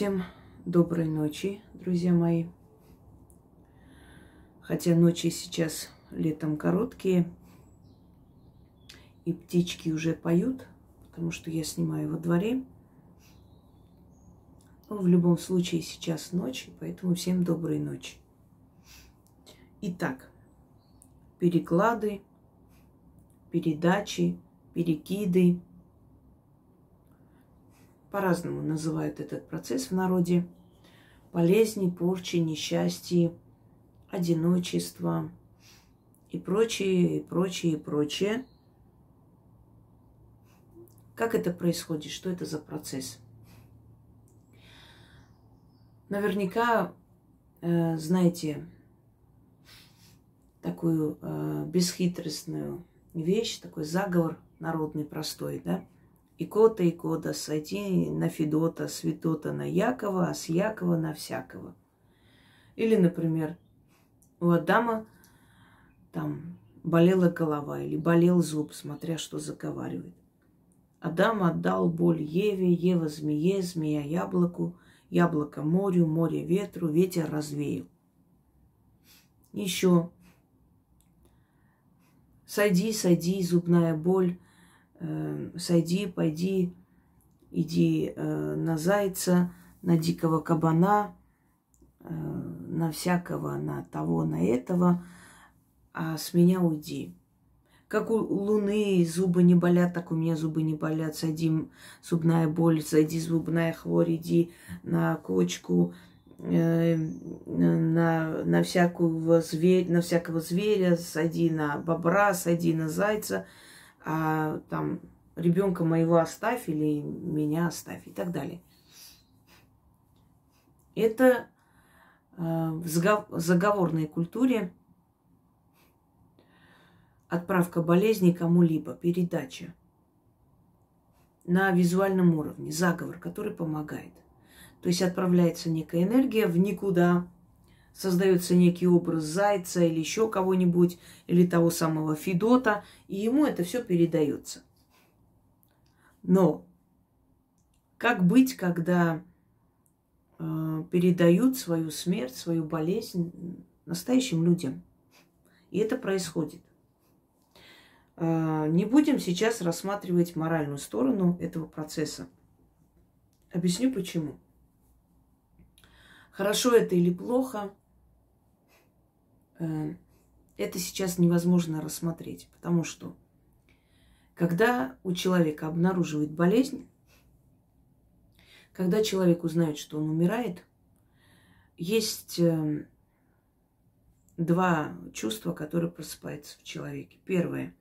Всем доброй ночи, друзья мои. Хотя ночи сейчас летом короткие, и птички уже поют, потому что я снимаю во дворе. Но в любом случае сейчас ночь, поэтому всем доброй ночи. Итак, переклады, передачи, перекиды – по-разному называют этот процесс в народе. Болезни, порчи, несчастье, одиночество и прочее, и прочее, и прочее. Как это происходит? Что это за процесс? Наверняка э, знаете такую э, бесхитростную вещь, такой заговор народный простой, да? Икота, икота, сойти на Федота, с Федота на Якова, а с Якова на всякого. Или, например, у Адама там болела голова или болел зуб, смотря что заговаривает. Адам отдал боль Еве, Ева змее, змея яблоку, яблоко морю, море ветру, ветер развеял. Еще. Сойди, сойди, зубная боль, сойди, пойди, иди э, на зайца, на дикого кабана, э, на всякого, на того, на этого, а с меня уйди. Как у луны зубы не болят, так у меня зубы не болят. Сойди зубная боль, сойди зубная хворь, иди на кочку, э, на, на, всякого зверь, на всякого зверя, сойди на бобра, сойди на зайца – а там ребенка моего оставь или меня оставь и так далее. Это э, в заговорной культуре отправка болезни кому-либо, передача на визуальном уровне, заговор, который помогает. То есть отправляется некая энергия в никуда, создается некий образ зайца или еще кого-нибудь, или того самого Федота, и ему это все передается. Но как быть, когда э, передают свою смерть, свою болезнь настоящим людям? И это происходит. Э, не будем сейчас рассматривать моральную сторону этого процесса. Объясню почему. Хорошо это или плохо, это сейчас невозможно рассмотреть, потому что когда у человека обнаруживает болезнь, когда человек узнает, что он умирает, есть э, два чувства, которые просыпаются в человеке. Первое.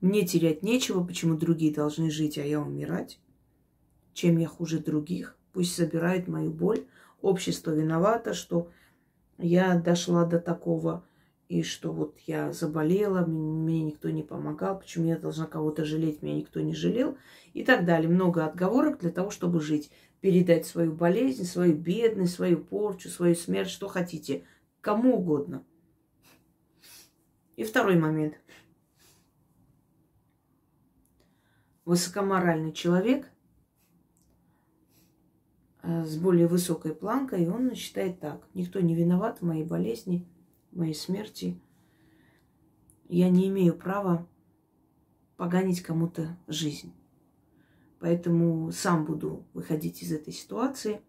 Мне терять нечего, почему другие должны жить, а я умирать. Чем я хуже других? Пусть забирают мою боль. Общество виновато, что я дошла до такого, и что вот я заболела, мне никто не помогал, почему я должна кого-то жалеть, меня никто не жалел, и так далее. Много отговорок для того, чтобы жить, передать свою болезнь, свою бедность, свою порчу, свою смерть, что хотите, кому угодно. И второй момент. Высокоморальный человек с более высокой планкой, и он считает так. Никто не виноват в моей болезни, в моей смерти. Я не имею права поганить кому-то жизнь. Поэтому сам буду выходить из этой ситуации.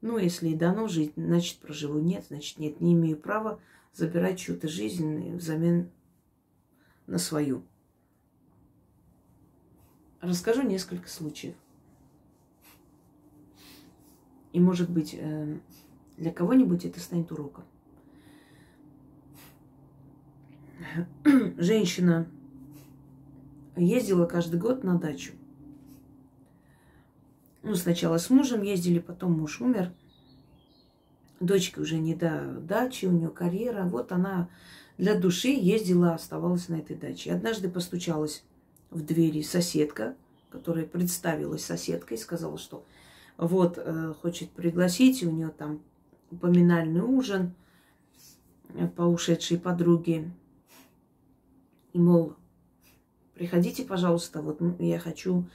Ну, если и дано жить, значит, проживу. Нет, значит, нет. Не имею права забирать чью-то жизнь взамен на свою. Расскажу несколько случаев. И, может быть, э, для кого-нибудь это станет уроком. Женщина ездила каждый год на дачу. Ну, сначала с мужем ездили, потом муж умер. Дочка уже не до дачи, у нее карьера. Вот она для души ездила, оставалась на этой даче. однажды постучалась в двери соседка, которая представилась соседкой, сказала, что вот, э, хочет пригласить, у нее там поминальный ужин э, по ушедшей подруге. И, мол, приходите, пожалуйста, вот я хочу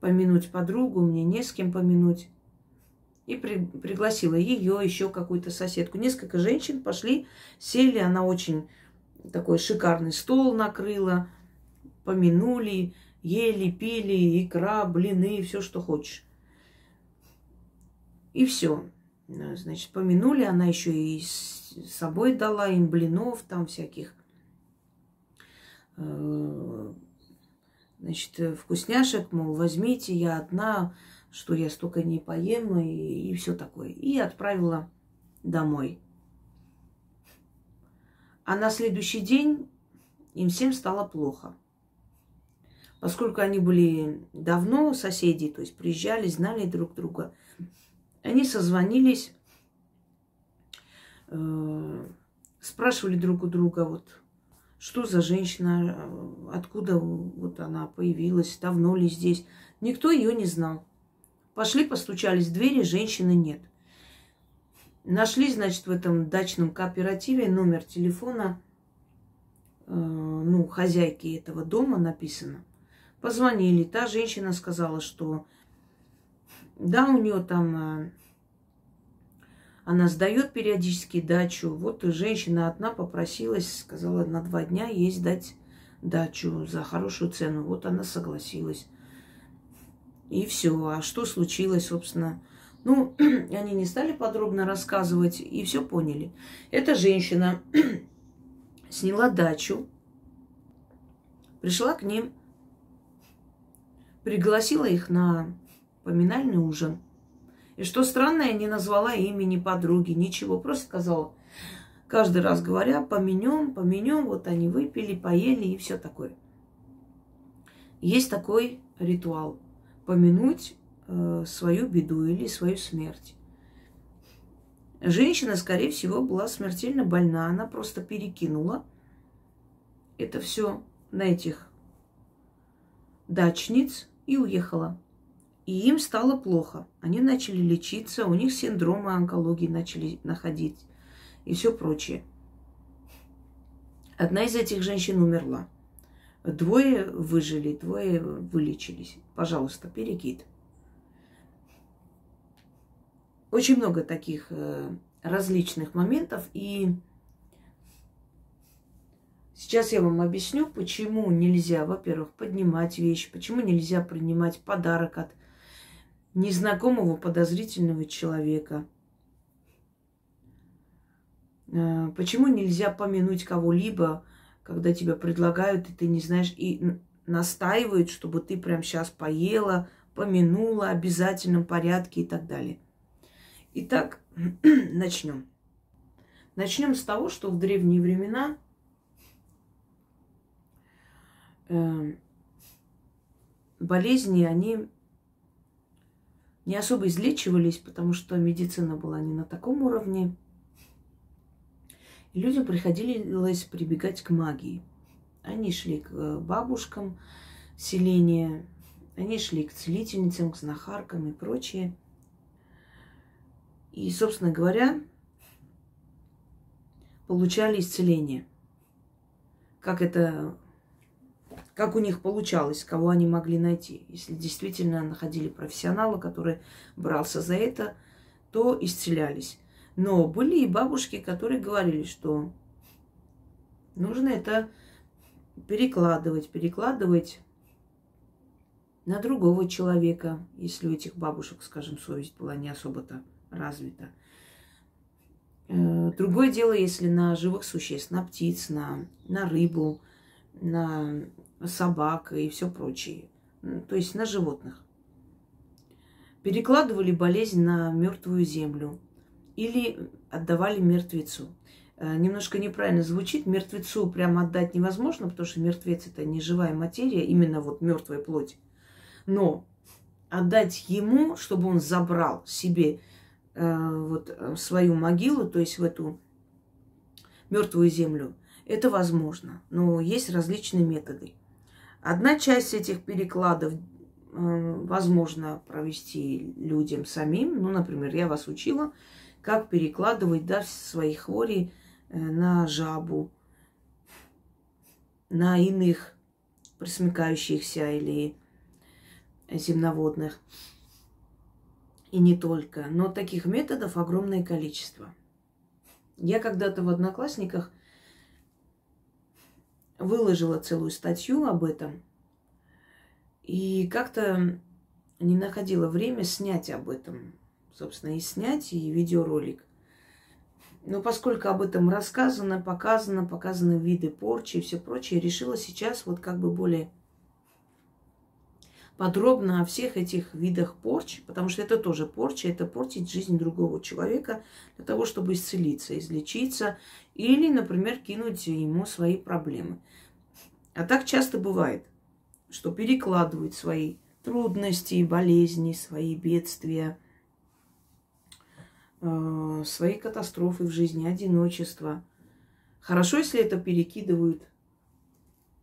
помянуть подругу, мне не с кем помянуть. И при, пригласила ее, еще какую-то соседку. Несколько женщин пошли, сели, она очень такой шикарный стол накрыла, помянули, ели, пили, икра, блины, все, что хочешь. И все. Значит, помянули, она еще и с собой дала им блинов, там всяких э, значит, вкусняшек, мол, возьмите, я одна, что я столько не поем и, и все такое. И отправила домой. А на следующий день им всем стало плохо. Поскольку они были давно соседи, то есть приезжали, знали друг друга, они созвонились, э, спрашивали друг у друга, вот, что за женщина, откуда вот она появилась, давно ли здесь. Никто ее не знал. Пошли, постучались в двери, женщины нет – Нашли, значит, в этом дачном кооперативе номер телефона, э, ну, хозяйки этого дома написано. Позвонили. Та женщина сказала, что да, у нее там э, она сдает периодически дачу. Вот женщина одна попросилась, сказала, на два дня ей сдать дачу за хорошую цену. Вот она согласилась. И все. А что случилось, собственно? Ну, они не стали подробно рассказывать и все поняли. Эта женщина сняла дачу, пришла к ним, пригласила их на поминальный ужин. И что странно, я не назвала имени подруги, ничего. Просто сказала, каждый раз говоря, поменем, поменем. Вот они выпили, поели и все такое. Есть такой ритуал. Помянуть э, свою беду или свою смерть. Женщина, скорее всего, была смертельно больна. Она просто перекинула это все на этих дачниц и уехала. И им стало плохо. Они начали лечиться, у них синдромы онкологии начали находить и все прочее. Одна из этих женщин умерла. Двое выжили, двое вылечились. Пожалуйста, перекид. Очень много таких э, различных моментов. И сейчас я вам объясню, почему нельзя, во-первых, поднимать вещи, почему нельзя принимать подарок от незнакомого подозрительного человека. Э, почему нельзя помянуть кого-либо, когда тебя предлагают, и ты не знаешь, и настаивают, чтобы ты прям сейчас поела, помянула, обязательном порядке и так далее. Итак, начнем. Начнем с того, что в древние времена э, болезни, они не особо излечивались, потому что медицина была не на таком уровне. И людям приходилось прибегать к магии. Они шли к э, бабушкам селения, они шли к целительницам, к знахаркам и прочее – и, собственно говоря, получали исцеление. Как это, как у них получалось, кого они могли найти. Если действительно находили профессионала, который брался за это, то исцелялись. Но были и бабушки, которые говорили, что нужно это перекладывать, перекладывать на другого человека, если у этих бабушек, скажем, совесть была не особо-то развита. Э, другое дело, если на живых существ, на птиц, на, на рыбу, на собак и все прочее. То есть на животных. Перекладывали болезнь на мертвую землю или отдавали мертвецу. Э, немножко неправильно звучит. Мертвецу прямо отдать невозможно, потому что мертвец это не живая материя, именно вот мертвая плоть. Но отдать ему, чтобы он забрал себе Э, вот э, свою могилу, то есть в эту мертвую землю, это возможно. Но есть различные методы. Одна часть этих перекладов э, возможно провести людям самим. Ну, например, я вас учила, как перекладывать да, свои хвори на жабу, на иных присмыкающихся или земноводных. И не только. Но таких методов огромное количество. Я когда-то в Одноклассниках выложила целую статью об этом. И как-то не находила время снять об этом. Собственно, и снять, и видеоролик. Но поскольку об этом рассказано, показано, показаны виды порчи и все прочее, решила сейчас вот как бы более подробно о всех этих видах порчи, потому что это тоже порча, это портить жизнь другого человека для того, чтобы исцелиться, излечиться или, например, кинуть ему свои проблемы. А так часто бывает, что перекладывают свои трудности, болезни, свои бедствия, э, свои катастрофы в жизни, одиночество. Хорошо, если это перекидывают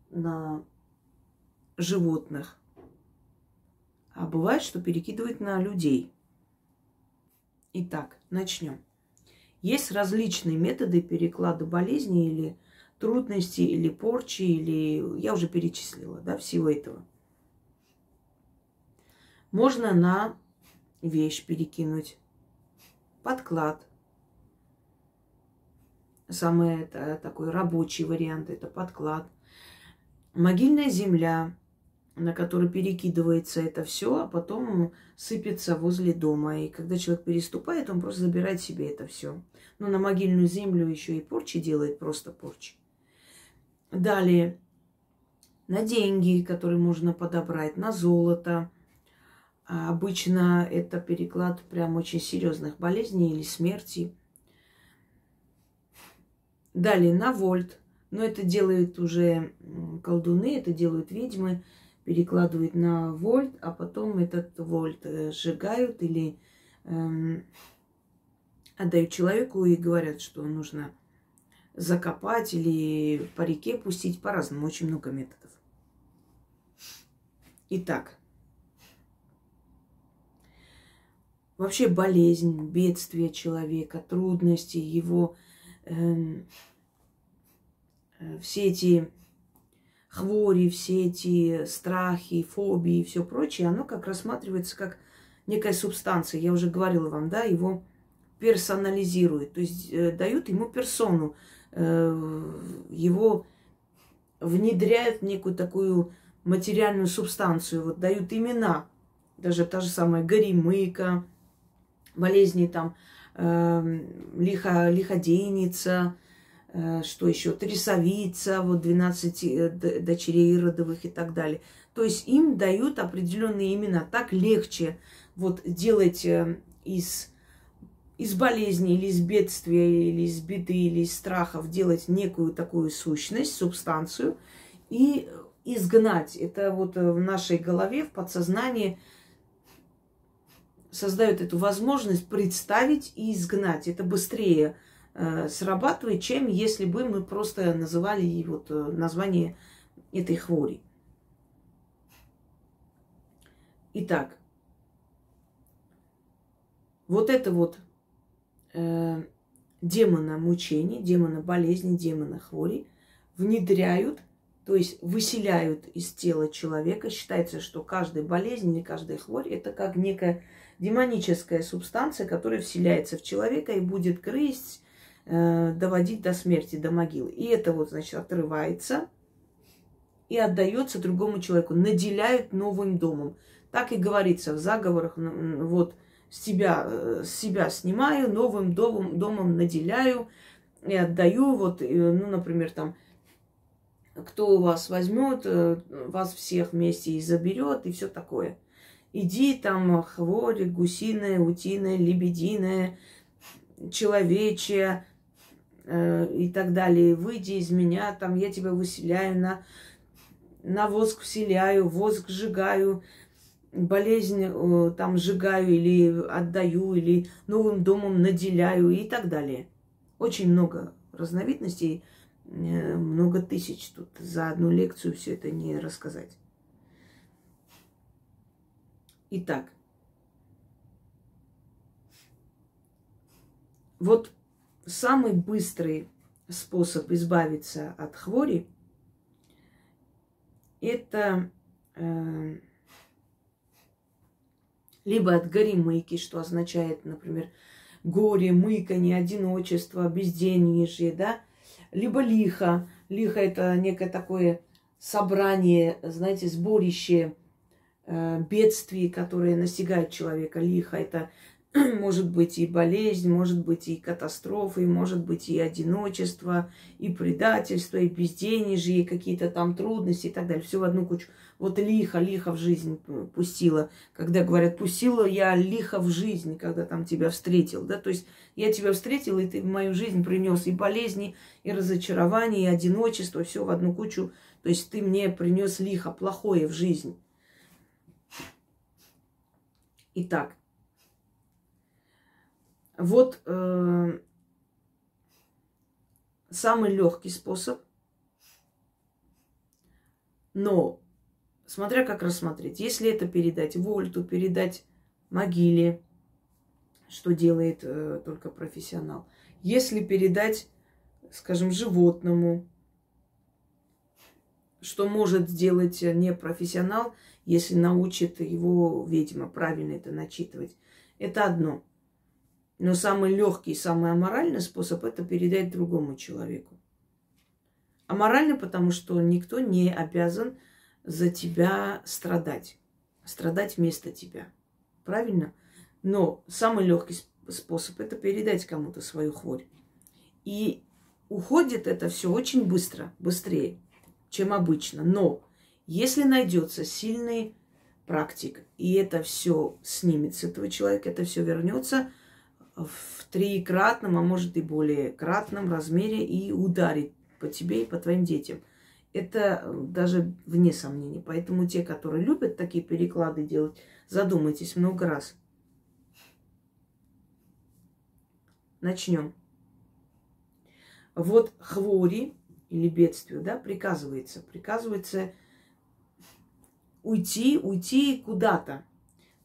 на животных, а бывает, что перекидывает на людей. Итак, начнем. Есть различные методы переклада болезни или трудности, или порчи, или я уже перечислила, да, всего этого. Можно на вещь перекинуть, подклад. Самый это, такой рабочий вариант это подклад. Могильная земля, на который перекидывается это все, а потом сыпется возле дома. И когда человек переступает, он просто забирает себе это все. Но на могильную землю еще и порчи делает, просто порчи. Далее, на деньги, которые можно подобрать, на золото. А обычно это переклад прям очень серьезных болезней или смерти. Далее, на вольт. Но это делают уже колдуны, это делают ведьмы перекладывают на вольт, а потом этот вольт э, сжигают или эм, отдают человеку и говорят, что нужно закопать или по реке пустить по-разному. Очень много методов. Итак, вообще болезнь, бедствие человека, трудности, его эм, э, все эти хвори, все эти страхи, фобии и все прочее, оно как рассматривается как некая субстанция. Я уже говорила вам, да, его персонализируют, то есть э, дают ему персону, э, его внедряют в некую такую материальную субстанцию, вот дают имена, даже та же самая горемыка, болезни там, э, лихо, лиходейница, Э, что еще, трясовица, вот 12 э, дочерей родовых и так далее. То есть им дают определенные имена. Так легче вот делать э, из, из болезни или из бедствия, или из беды, или из страхов, делать некую такую сущность, субстанцию и изгнать. Это вот в нашей голове, в подсознании создает эту возможность представить и изгнать. Это быстрее э, срабатывает, чем если бы мы просто называли вот э, название этой хвори. Итак, вот это вот э, демона мучений, демона болезни, демона хвори внедряют, то есть выселяют из тела человека. Считается, что каждая болезнь или каждая хворь это как некая демоническая субстанция, которая вселяется в человека и будет грызть, Э, доводить до смерти, до могилы. И это вот, значит, отрывается и отдается другому человеку, наделяют новым домом. Так и говорится в заговорах, вот с себя, э, себя снимаю, новым домом, домом наделяю и отдаю, вот, ну, например, там, кто у вас возьмет, э, вас всех вместе и заберет, и все такое. Иди там, хворь, гусиная, утиная, лебединая, человечья, Э, и так далее. Выйди из меня, там я тебя выселяю, на, на воск вселяю, воск сжигаю, болезнь э, там сжигаю или отдаю, или новым домом наделяю и так далее. Очень много разновидностей, э, много тысяч тут за одну лекцию все это не рассказать. Итак, вот самый быстрый способ избавиться от хвори – это э, либо от горемыки, что означает, например, горе, мыканье, одиночество, безденежье, да, либо лихо. Лихо – это некое такое собрание, знаете, сборище э, бедствий, которые настигают человека. Лихо – это может быть и болезнь, может быть и катастрофы, может быть и одиночество, и предательство, и безденежье, и какие-то там трудности и так далее. Все в одну кучу. Вот лихо, лихо в жизнь пустила. Когда говорят, пустила я лихо в жизнь, когда там тебя встретил. Да? То есть я тебя встретил, и ты в мою жизнь принес и болезни, и разочарование, и одиночество, все в одну кучу. То есть ты мне принес лихо, плохое в жизнь. Итак, вот э, самый легкий способ, но смотря как рассмотреть. Если это передать Вольту, передать могиле, что делает э, только профессионал. Если передать, скажем, животному, что может сделать не профессионал, если научит его ведьма правильно это начитывать. Это одно. Но самый легкий, самый аморальный способ это передать другому человеку. Аморально, потому что никто не обязан за тебя страдать. Страдать вместо тебя. Правильно? Но самый легкий способ это передать кому-то свою хворь. И уходит это все очень быстро, быстрее, чем обычно. Но если найдется сильный практик, и это все снимет с этого человека, это все вернется – в трикратном, а может и более кратном размере и ударит по тебе и по твоим детям. Это э, даже вне сомнений. Поэтому те, которые любят такие переклады делать, задумайтесь много раз. Начнем. Вот хвори или бедствию, да, приказывается. Приказывается уйти, уйти куда-то.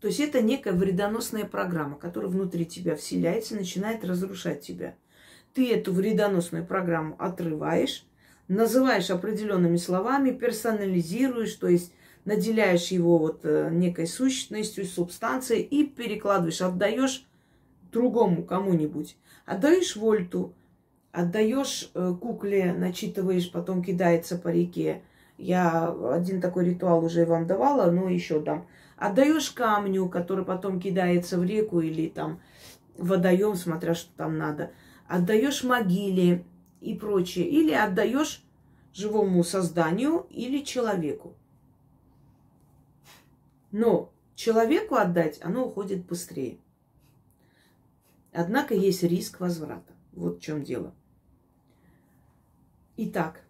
То есть это некая вредоносная программа, которая внутри тебя вселяется начинает разрушать тебя. Ты эту вредоносную программу отрываешь, называешь определенными словами, персонализируешь, то есть наделяешь его вот э, некой сущностью, субстанцией и перекладываешь, отдаешь другому кому-нибудь. Отдаешь вольту, отдаешь э, кукле, начитываешь, потом кидается по реке. Я один такой ритуал уже вам давала, но еще дам. Отдаешь камню, который потом кидается в реку или там водоем, смотря что там надо. Отдаешь могиле и прочее. Или отдаешь живому созданию или человеку. Но человеку отдать, оно уходит быстрее. Однако есть риск возврата. Вот в чем дело. Итак,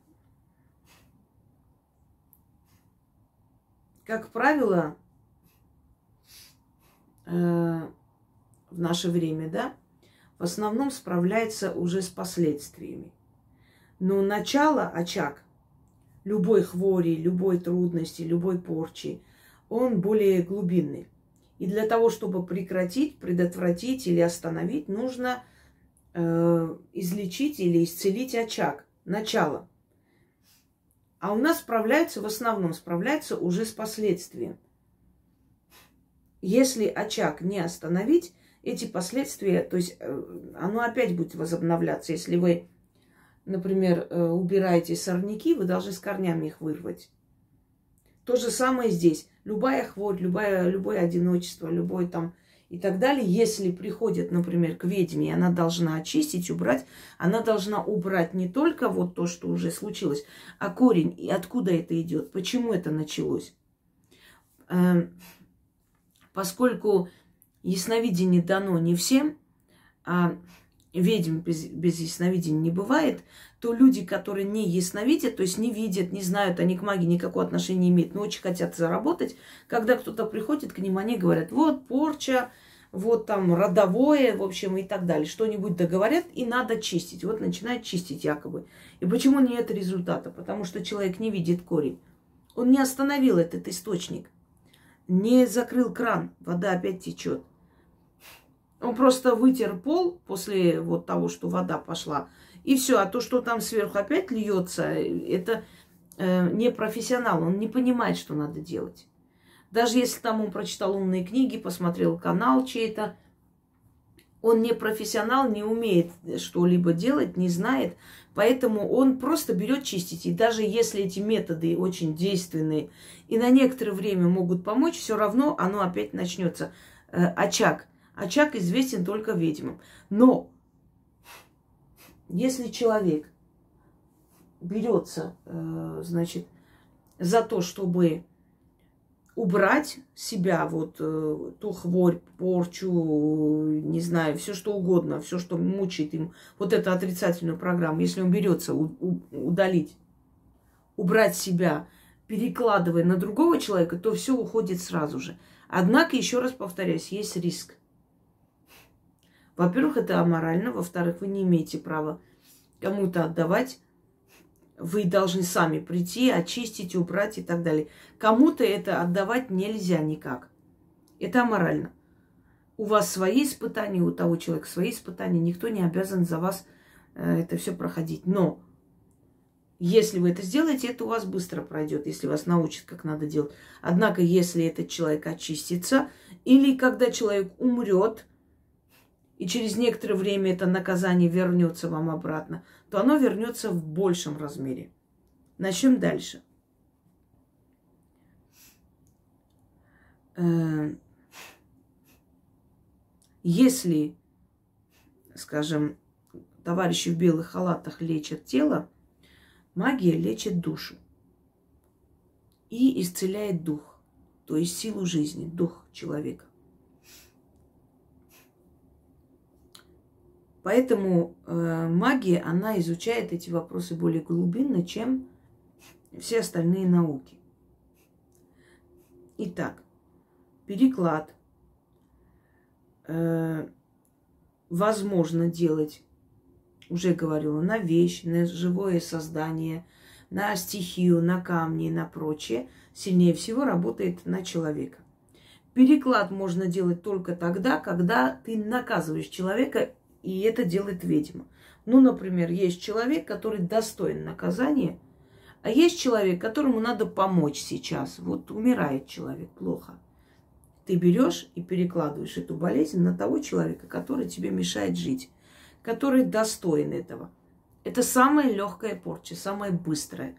как правило, э, в наше время, да, в основном справляется уже с последствиями. Но начало, очаг, любой хвори, любой трудности, любой порчи, он более глубинный. И для того, чтобы прекратить, предотвратить или остановить, нужно э, излечить или исцелить очаг, начало. А у нас справляются, в основном справляются уже с последствием. Если очаг не остановить, эти последствия, то есть э, оно опять будет возобновляться. Если вы, например, э, убираете сорняки, вы должны с корнями их вырвать. То же самое здесь. Любая хворь, любое, любое одиночество, любой там и так далее, если приходит, например, к ведьме, и она должна очистить, убрать, она должна убрать не только вот то, что уже случилось, а корень, и откуда это идет, почему это началось. Поскольку ясновидение дано не всем, а ведьм без, без ясновидения не бывает, то люди, которые не ясновидят, то есть не видят, не знают, они к магии никакого отношения не имеют, но очень хотят заработать, когда кто-то приходит к ним, они говорят, вот порча, вот там родовое, в общем, и так далее. Что-нибудь договорят, и надо чистить. Вот начинают чистить якобы. И почему нет результата? Потому что человек не видит корень. Он не остановил этот источник. Не закрыл кран, вода опять течет. Он просто вытер пол после вот того, что вода пошла. И все, а то, что там сверху опять льется, это э, не профессионал, он не понимает, что надо делать. Даже если там он прочитал умные книги, посмотрел канал чей-то, он не профессионал, не умеет что-либо делать, не знает, поэтому он просто берет чистить. И даже если эти методы очень действенные и на некоторое время могут помочь, все равно оно опять начнется. Э, очаг. Очаг известен только ведьмам. Но если человек берется, э, значит, за то, чтобы убрать себя, вот э, ту хворь, порчу, не знаю, все что угодно, все, что мучает им, вот эту отрицательную программу, если он берется удалить, убрать себя, перекладывая на другого человека, то все уходит сразу же. Однако, еще раз повторяюсь, есть риск. Во-первых, это аморально, во-вторых, вы не имеете права кому-то отдавать вы должны сами прийти, очистить, убрать и так далее. Кому-то это отдавать нельзя никак. Это аморально. У вас свои испытания, у того человека свои испытания. Никто не обязан за вас э, это все проходить. Но если вы это сделаете, это у вас быстро пройдет, если вас научат, как надо делать. Однако, если этот человек очистится, или когда человек умрет, и через некоторое время это наказание вернется вам обратно, то оно вернется в большем размере. Начнем дальше. Э, если, скажем, товарищи в белых халатах лечат тело, магия лечит душу и исцеляет дух, то есть силу жизни, дух человека. Поэтому э, магия, она изучает эти вопросы более глубинно, чем все остальные науки. Итак, переклад э, возможно делать, уже говорила, на вещь, на живое создание, на стихию, на камни, на прочее. Сильнее всего работает на человека. Переклад можно делать только тогда, когда ты наказываешь человека и это делает ведьма. Ну, например, есть человек, который достоин наказания, а есть человек, которому надо помочь сейчас. Вот умирает человек плохо. Ты берешь и перекладываешь эту болезнь на того человека, который тебе мешает жить, который достоин этого. Это самая легкая порча, самая быстрая.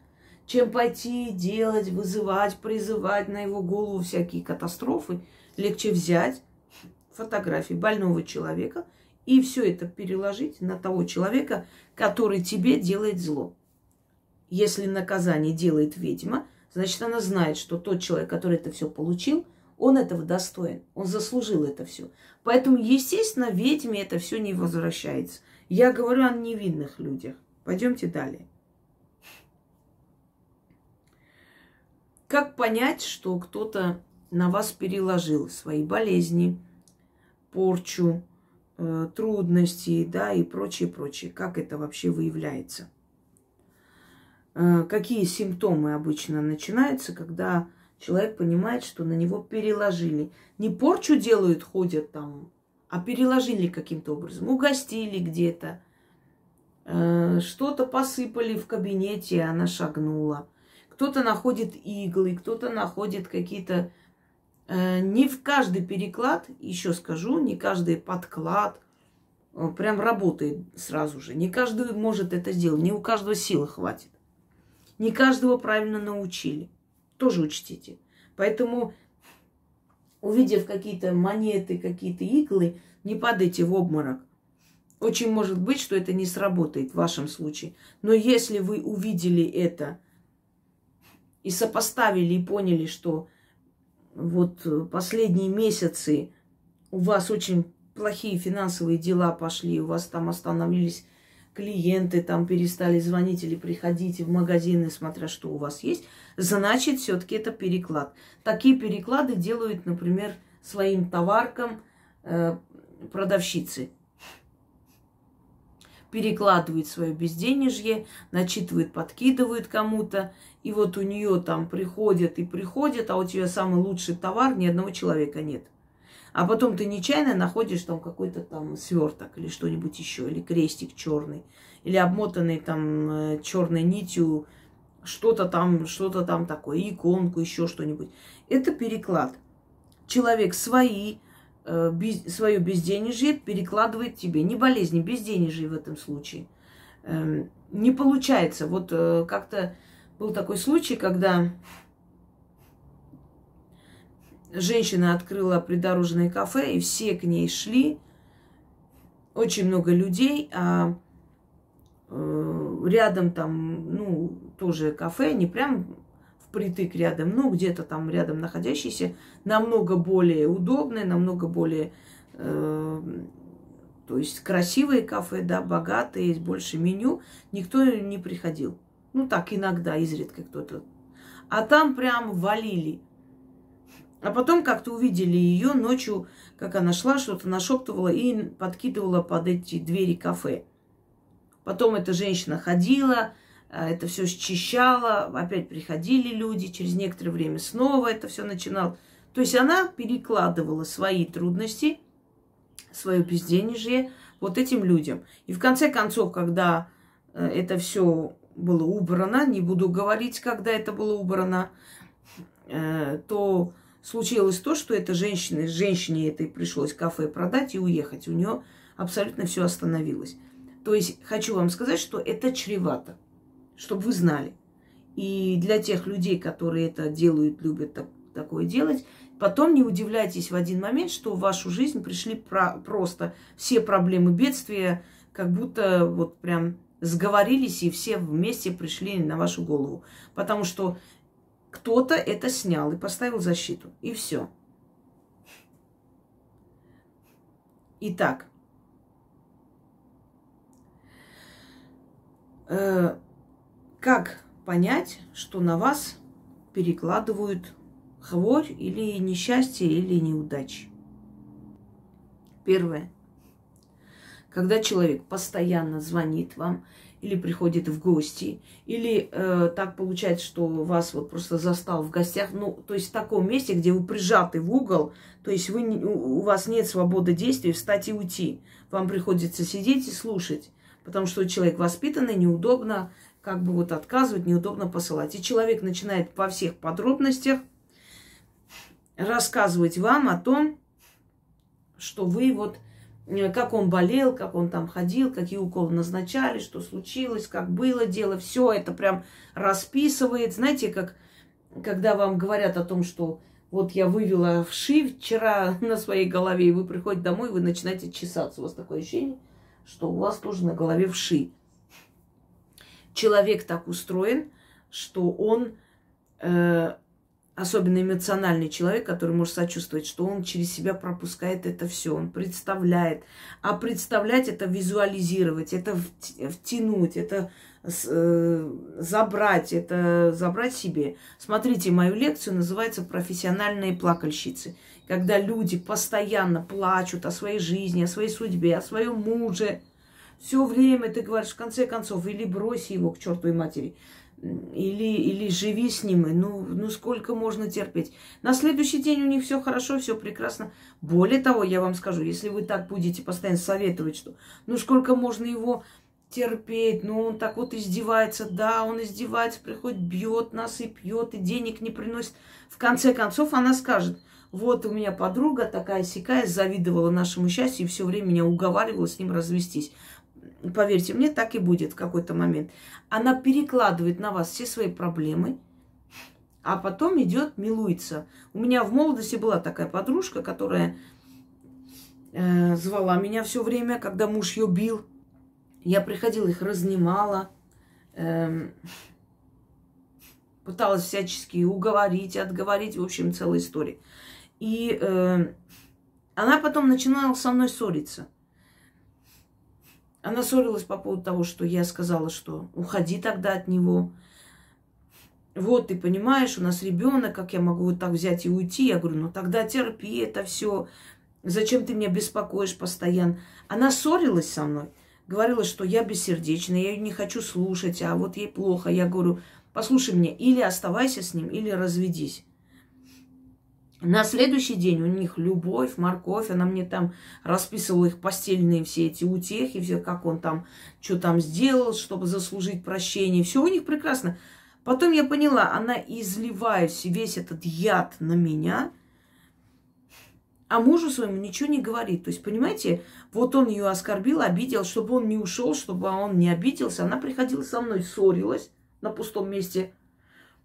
Чем пойти делать, вызывать, призывать на его голову всякие катастрофы, легче взять фотографии больного человека – и все это переложить на того человека, который тебе делает зло. Если наказание делает ведьма, значит, она знает, что тот человек, который это все получил, он этого достоин, он заслужил это все. Поэтому, естественно, ведьме это все не возвращается. Я говорю о невинных людях. Пойдемте далее. Как понять, что кто-то на вас переложил свои болезни, порчу, трудностей, да, и прочее, прочее. Как это вообще выявляется? Э, какие симптомы обычно начинаются, когда человек понимает, что на него переложили. Не порчу делают, ходят там, а переложили каким-то образом. Угостили где-то, э, что-то посыпали в кабинете, она шагнула. Кто-то находит иглы, кто-то находит какие-то Э, не в каждый переклад, еще скажу, не каждый подклад э, прям работает сразу же. Не каждый может это сделать, не у каждого силы хватит. Не каждого правильно научили. Тоже учтите. Поэтому, увидев какие-то монеты, какие-то иглы, не падайте в обморок. Очень может быть, что это не сработает в вашем случае. Но если вы увидели это и сопоставили и поняли, что вот э, последние месяцы у вас очень плохие финансовые дела пошли, у вас там остановились клиенты, там перестали звонить или приходить в магазины, смотря что у вас есть, значит, все-таки это переклад. Такие переклады делают, например, своим товаркам э, продавщицы перекладывает свое безденежье, начитывает, подкидывает кому-то, и вот у нее там приходят и приходят, а у тебя самый лучший товар, ни одного человека нет. А потом ты нечаянно находишь там какой-то там сверток или что-нибудь еще, или крестик черный, или обмотанный там э, черной нитью что-то там, что-то там такое, иконку, еще что-нибудь. Это переклад. Человек свои, без, свое безденежье перекладывает тебе. Не болезни, безденежье в этом случае. Э, не получается. Вот э, как-то был такой случай, когда женщина открыла придорожное кафе, и все к ней шли. Очень много людей, а э, рядом там, ну, тоже кафе, не прям впритык рядом, ну, где-то там рядом находящийся, намного более удобное, намного более, э, то есть красивые кафе, да, богатые, есть больше меню, никто не приходил. Ну, так иногда, изредка кто-то. А там прям валили. А потом как-то увидели ее ночью, как она шла, что-то нашептывала и подкидывала под эти двери кафе. Потом эта женщина ходила, это все счищала, опять приходили люди, через некоторое время снова это все начинал. То есть она перекладывала свои трудности, свое безденежье вот этим людям. И в конце концов, когда э, это все было убрано, не буду говорить, когда это было убрано, э, то случилось то, что эта женщина, женщине этой пришлось кафе продать и уехать. У нее абсолютно все остановилось. То есть хочу вам сказать, что это чревато, чтобы вы знали. И для тех людей, которые это делают, любят так, такое делать, потом не удивляйтесь в один момент, что в вашу жизнь пришли про- просто все проблемы бедствия, как будто вот прям сговорились и все вместе пришли на вашу голову. Потому что кто-то это снял и поставил защиту. И все. Итак, э, как понять, что на вас перекладывают хворь или несчастье или неудачи? Первое. Когда человек постоянно звонит вам или приходит в гости, или э, так получается, что вас вот просто застал в гостях, ну, то есть в таком месте, где вы прижаты в угол, то есть вы, у вас нет свободы действий, встать и уйти. Вам приходится сидеть и слушать, потому что человек воспитанный, неудобно как бы вот отказывать, неудобно посылать. И человек начинает во всех подробностях рассказывать вам о том, что вы вот Э, как он болел, как он там ходил, какие уколы назначали, что случилось, как было дело. Все это прям расписывает. Знаете, как когда вам говорят о том, что вот я вывела вши вчера на своей голове, и вы приходите домой, вы начинаете чесаться. У вас такое ощущение, что у вас тоже на голове вши. Человек так устроен, что он э, особенно эмоциональный человек, который может сочувствовать, что он через себя пропускает это все, он представляет. А представлять это визуализировать, это втянуть, это э, забрать, это забрать себе. Смотрите, мою лекцию называется «Профессиональные плакальщицы», когда люди постоянно плачут о своей жизни, о своей судьбе, о своем муже. Все время ты говоришь, в конце концов, или брось его к чертовой матери – или, или живи с ним, ну, ну сколько можно терпеть. На следующий день у них все хорошо, все прекрасно. Более того, я вам скажу, если вы так будете постоянно советовать, что ну сколько можно его терпеть, ну он так вот издевается, да, он издевается, приходит, бьет нас и пьет, и денег не приносит. В конце концов она скажет, вот у меня подруга такая сякая, завидовала нашему счастью и все время меня уговаривала с ним развестись поверьте мне, так и будет в какой-то момент. Она перекладывает на вас все свои проблемы, а потом идет, милуется. У меня в молодости была такая подружка, которая э, звала меня все время, когда муж ее бил. Я приходила, их разнимала, э, пыталась всячески уговорить, отговорить, в общем, целая история. И э, она потом начинала со мной ссориться – она ссорилась по поводу того, что я сказала, что уходи тогда от него. Вот, ты понимаешь, у нас ребенок, как я могу вот так взять и уйти? Я говорю, ну тогда терпи это все. Зачем ты меня беспокоишь постоянно? Она ссорилась со мной, говорила, что я бессердечная, я ее не хочу слушать, а вот ей плохо. Я говорю, послушай меня, или оставайся с ним, или разведись. На следующий день у них любовь, морковь, она мне там расписывала их постельные все эти утехи, все, как он там, что там сделал, чтобы заслужить прощение. Все у них прекрасно. Потом я поняла, она изливает весь этот яд на меня, а мужу своему ничего не говорит. То есть, понимаете, вот он ее оскорбил, обидел, чтобы он не ушел, чтобы он не обиделся. Она приходила со мной, ссорилась на пустом месте.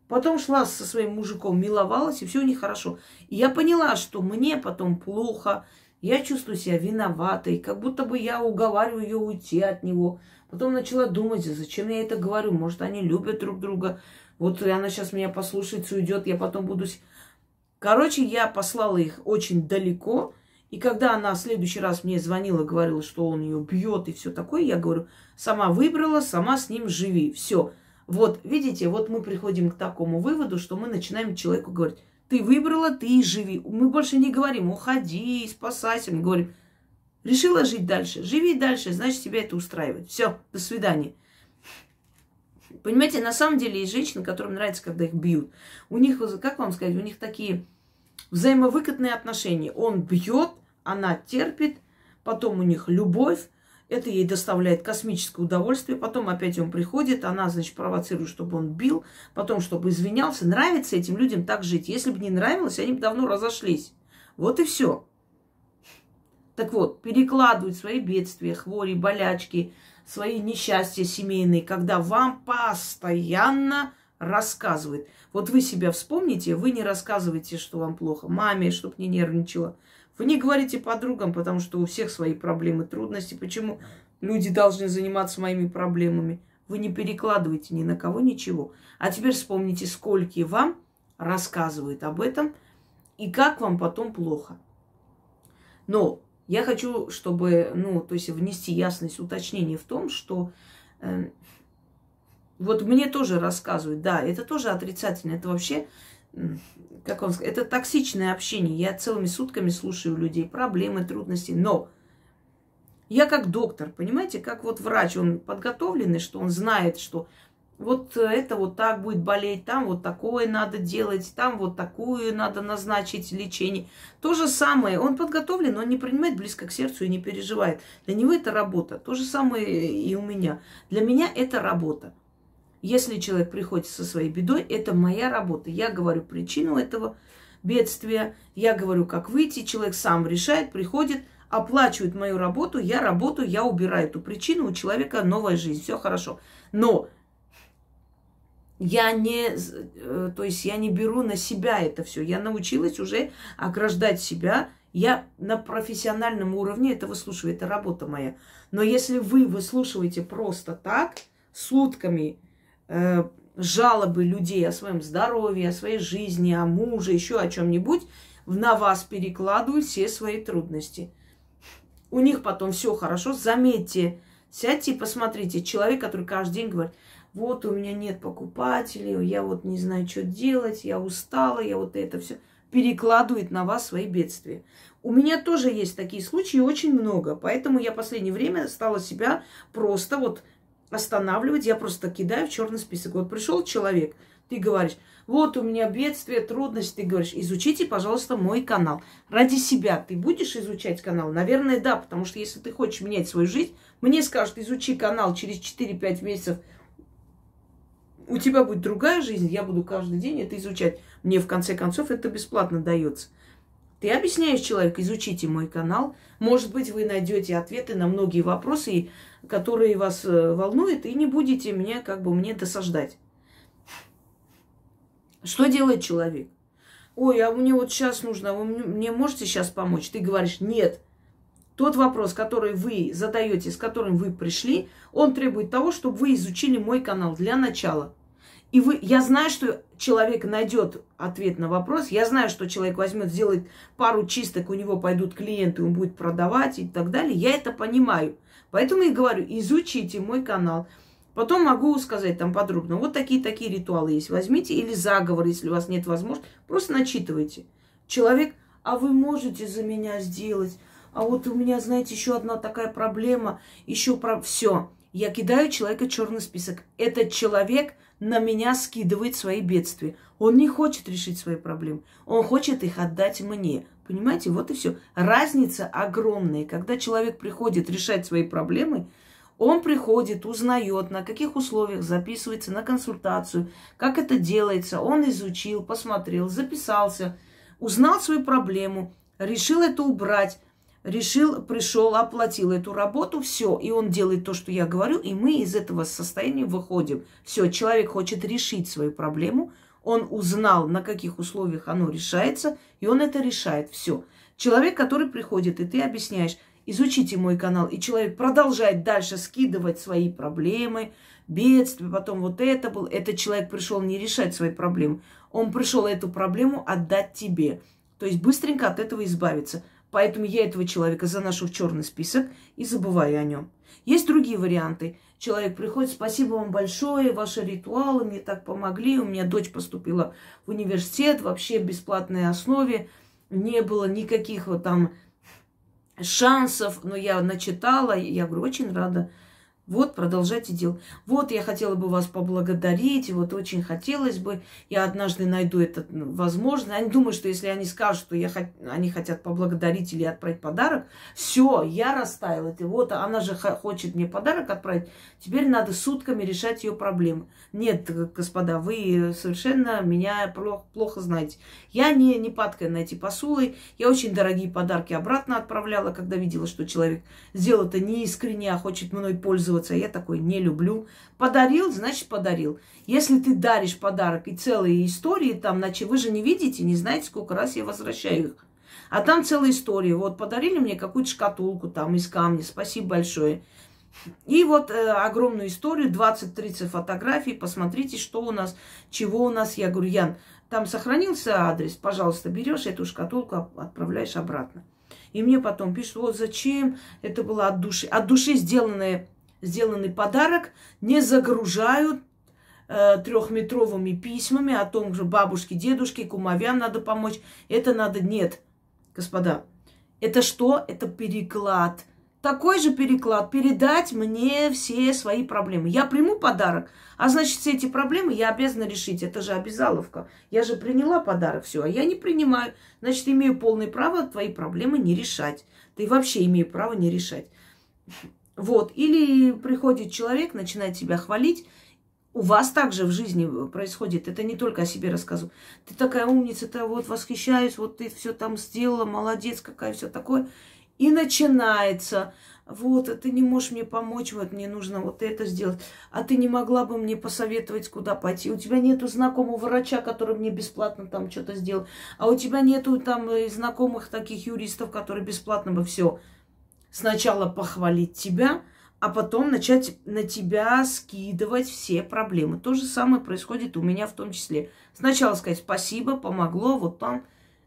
Потом шла со своим мужиком, миловалась, и все у них хорошо. И я поняла, что мне потом плохо, я чувствую себя виноватой, как будто бы я уговариваю ее уйти от него. Потом начала думать, зачем я это говорю, может, они любят друг друга. Вот она сейчас меня послушается, уйдет, я потом буду Короче, я послала их очень далеко. И когда она в следующий раз мне звонила, говорила, что он ее бьет и все такое, я говорю, сама выбрала, сама с ним живи. Все. Вот, видите, вот мы приходим к такому выводу, что мы начинаем человеку говорить, ты выбрала, ты и живи. Мы больше не говорим, уходи, спасайся. Мы говорим, решила жить дальше, живи дальше, значит, тебя это устраивает. Все, до свидания. Понимаете, на самом деле есть женщины, которым нравится, когда их бьют. У них, как вам сказать, у них такие взаимовыгодные отношения. Он бьет, она терпит, потом у них любовь, это ей доставляет космическое удовольствие. Потом опять он приходит, она, значит, провоцирует, чтобы он бил, потом, чтобы извинялся. Нравится этим людям так жить. Если бы не нравилось, они бы давно разошлись. Вот и все. Так вот, перекладывать свои бедствия, хвори, болячки, свои несчастья семейные, когда вам постоянно рассказывает. Вот вы себя вспомните, вы не рассказываете, что вам плохо, маме, чтобы не нервничала. Вы не говорите подругам, потому что у всех свои проблемы, трудности. Почему люди должны заниматься моими проблемами? Вы не перекладываете ни на кого ничего. А теперь вспомните, сколько вам рассказывают об этом и как вам потом плохо. Но я хочу, чтобы, ну, то есть внести ясность, уточнение в том, что э, вот мне тоже рассказывают, да, это тоже отрицательно, это вообще, как вам сказать, это токсичное общение. Я целыми сутками слушаю людей, проблемы, трудности, но я как доктор, понимаете, как вот врач, он подготовленный, что он знает, что вот это вот так будет болеть, там вот такое надо делать, там вот такую надо назначить лечение. То же самое, он подготовлен, он не принимает близко к сердцу и не переживает. Для него это работа. То же самое и у меня. Для меня это работа. Если человек приходит со своей бедой, это моя работа. Я говорю причину этого бедствия, я говорю, как выйти, человек сам решает, приходит, оплачивает мою работу, я работаю, я убираю эту причину, у человека новая жизнь, все хорошо. Но я не, э, то есть я не беру на себя это все. Я научилась уже ограждать себя. Я на профессиональном уровне это выслушиваю, это работа моя. Но если вы выслушиваете просто так, сутками, э, жалобы людей о своем здоровье, о своей жизни, о муже, еще о чем-нибудь, на вас перекладывают все свои трудности. У них потом все хорошо. Заметьте, сядьте и посмотрите. Человек, который каждый день говорит, вот у меня нет покупателей, я вот не знаю, что делать, я устала, я вот это все перекладывает на вас свои бедствия. У меня тоже есть такие случаи, очень много. Поэтому я в последнее время стала себя просто вот останавливать, я просто кидаю в черный список. Вот пришел человек, ты говоришь, вот у меня бедствие, трудности, ты говоришь, изучите, пожалуйста, мой канал. Ради себя ты будешь изучать канал? Наверное, да, потому что если ты хочешь менять свою жизнь, мне скажут, изучи канал через 4-5 месяцев, у тебя будет другая жизнь, я буду каждый день это изучать. Мне, в конце концов, это бесплатно дается. Ты объясняешь человеку, изучите мой канал. Может быть, вы найдете ответы на многие вопросы, которые вас э, волнуют, и не будете мне, как бы, мне досаждать. Что делает человек? Ой, а мне вот сейчас нужно, вы мне можете сейчас помочь? Ты говоришь, нет. Тот вопрос, который вы задаете, с которым вы пришли, он требует того, чтобы вы изучили мой канал для начала. И вы, я знаю, что человек найдет ответ на вопрос, я знаю, что человек возьмет, сделает пару чисток, у него пойдут клиенты, он будет продавать и так далее. Я это понимаю. Поэтому и говорю, изучите мой канал. Потом могу сказать там подробно, вот такие-такие ритуалы есть. Возьмите или заговор, если у вас нет возможности, просто начитывайте. Человек, а вы можете за меня сделать? А вот у меня, знаете, еще одна такая проблема, еще про все. Я кидаю человека черный список. Этот человек на меня скидывает свои бедствия. Он не хочет решить свои проблемы. Он хочет их отдать мне. Понимаете, вот и все. Разница огромная. Когда человек приходит решать свои проблемы, Он приходит, узнает, на каких условиях записывается на консультацию, как это делается. Он изучил, посмотрел, записался, узнал свою проблему, решил это убрать, решил, пришел, оплатил эту работу, все, и он делает то, что я говорю, и мы из этого состояния выходим. Все, человек хочет решить свою проблему, он узнал, на каких условиях оно решается, и он это решает. Все. Человек, который приходит, и ты объясняешь, изучите мой канал, и человек продолжает дальше скидывать свои проблемы, бедствия, потом вот это был, этот человек пришел не решать свои проблемы, он пришел эту проблему отдать тебе. То есть быстренько от этого избавиться. Поэтому я этого человека заношу в черный список и забываю о нем. Есть другие варианты. Человек приходит, спасибо вам большое, ваши ритуалы мне так помогли. У меня дочь поступила в университет вообще бесплатной основе. Не было никаких вот там шансов, но я начитала, я говорю, очень рада. Вот, продолжайте делать. Вот, я хотела бы вас поблагодарить, вот очень хотелось бы, я однажды найду это возможно. Они думают, что если они скажут, что я, они хотят поблагодарить или отправить подарок, все, я растаяла. Это вот, она же хочет мне подарок отправить, теперь надо сутками решать ее проблемы. Нет, господа, вы совершенно меня плохо, плохо знаете. Я не, не падкая на эти посулы, я очень дорогие подарки обратно отправляла, когда видела, что человек сделал это неискренне, а хочет мной пользоваться пользоваться. Я такой не люблю. Подарил, значит подарил. Если ты даришь подарок и целые истории там, значит, вы же не видите, не знаете, сколько раз я возвращаю их. А там целая история. Вот подарили мне какую-то шкатулку там из камня. Спасибо большое. И вот э, огромную историю, 20-30 фотографий. Посмотрите, что у нас, чего у нас. Я говорю, Ян, там сохранился адрес, пожалуйста, берешь эту шкатулку, отправляешь обратно. И мне потом пишут, вот зачем это было от души. От души сделанное сделанный подарок не загружают э, трехметровыми письмами о том, что бабушке, дедушке, кумовям надо помочь. Это надо... Нет, господа. Это что? Это переклад. Такой же переклад. Передать мне все свои проблемы. Я приму подарок, а значит, все эти проблемы я обязана решить. Это же обязаловка. Я же приняла подарок, все, а я не принимаю. Значит, имею полное право твои проблемы не решать. Ты вообще имею право не решать. Вот. Или приходит человек, начинает тебя хвалить. У вас также в жизни происходит. Это не только о себе рассказываю. Ты такая умница, ты вот восхищаюсь, вот ты все там сделала, молодец, какая все такое. И начинается. Вот, ты не можешь мне помочь, вот мне нужно вот это сделать. А ты не могла бы мне посоветовать, куда пойти. У тебя нету знакомого врача, который мне бесплатно там что-то сделал. А у тебя нету там э, знакомых таких юристов, которые бесплатно бы все сначала похвалить тебя, а потом начать на тебя скидывать все проблемы. То же самое происходит у меня в том числе. Сначала сказать спасибо, помогло, вот там.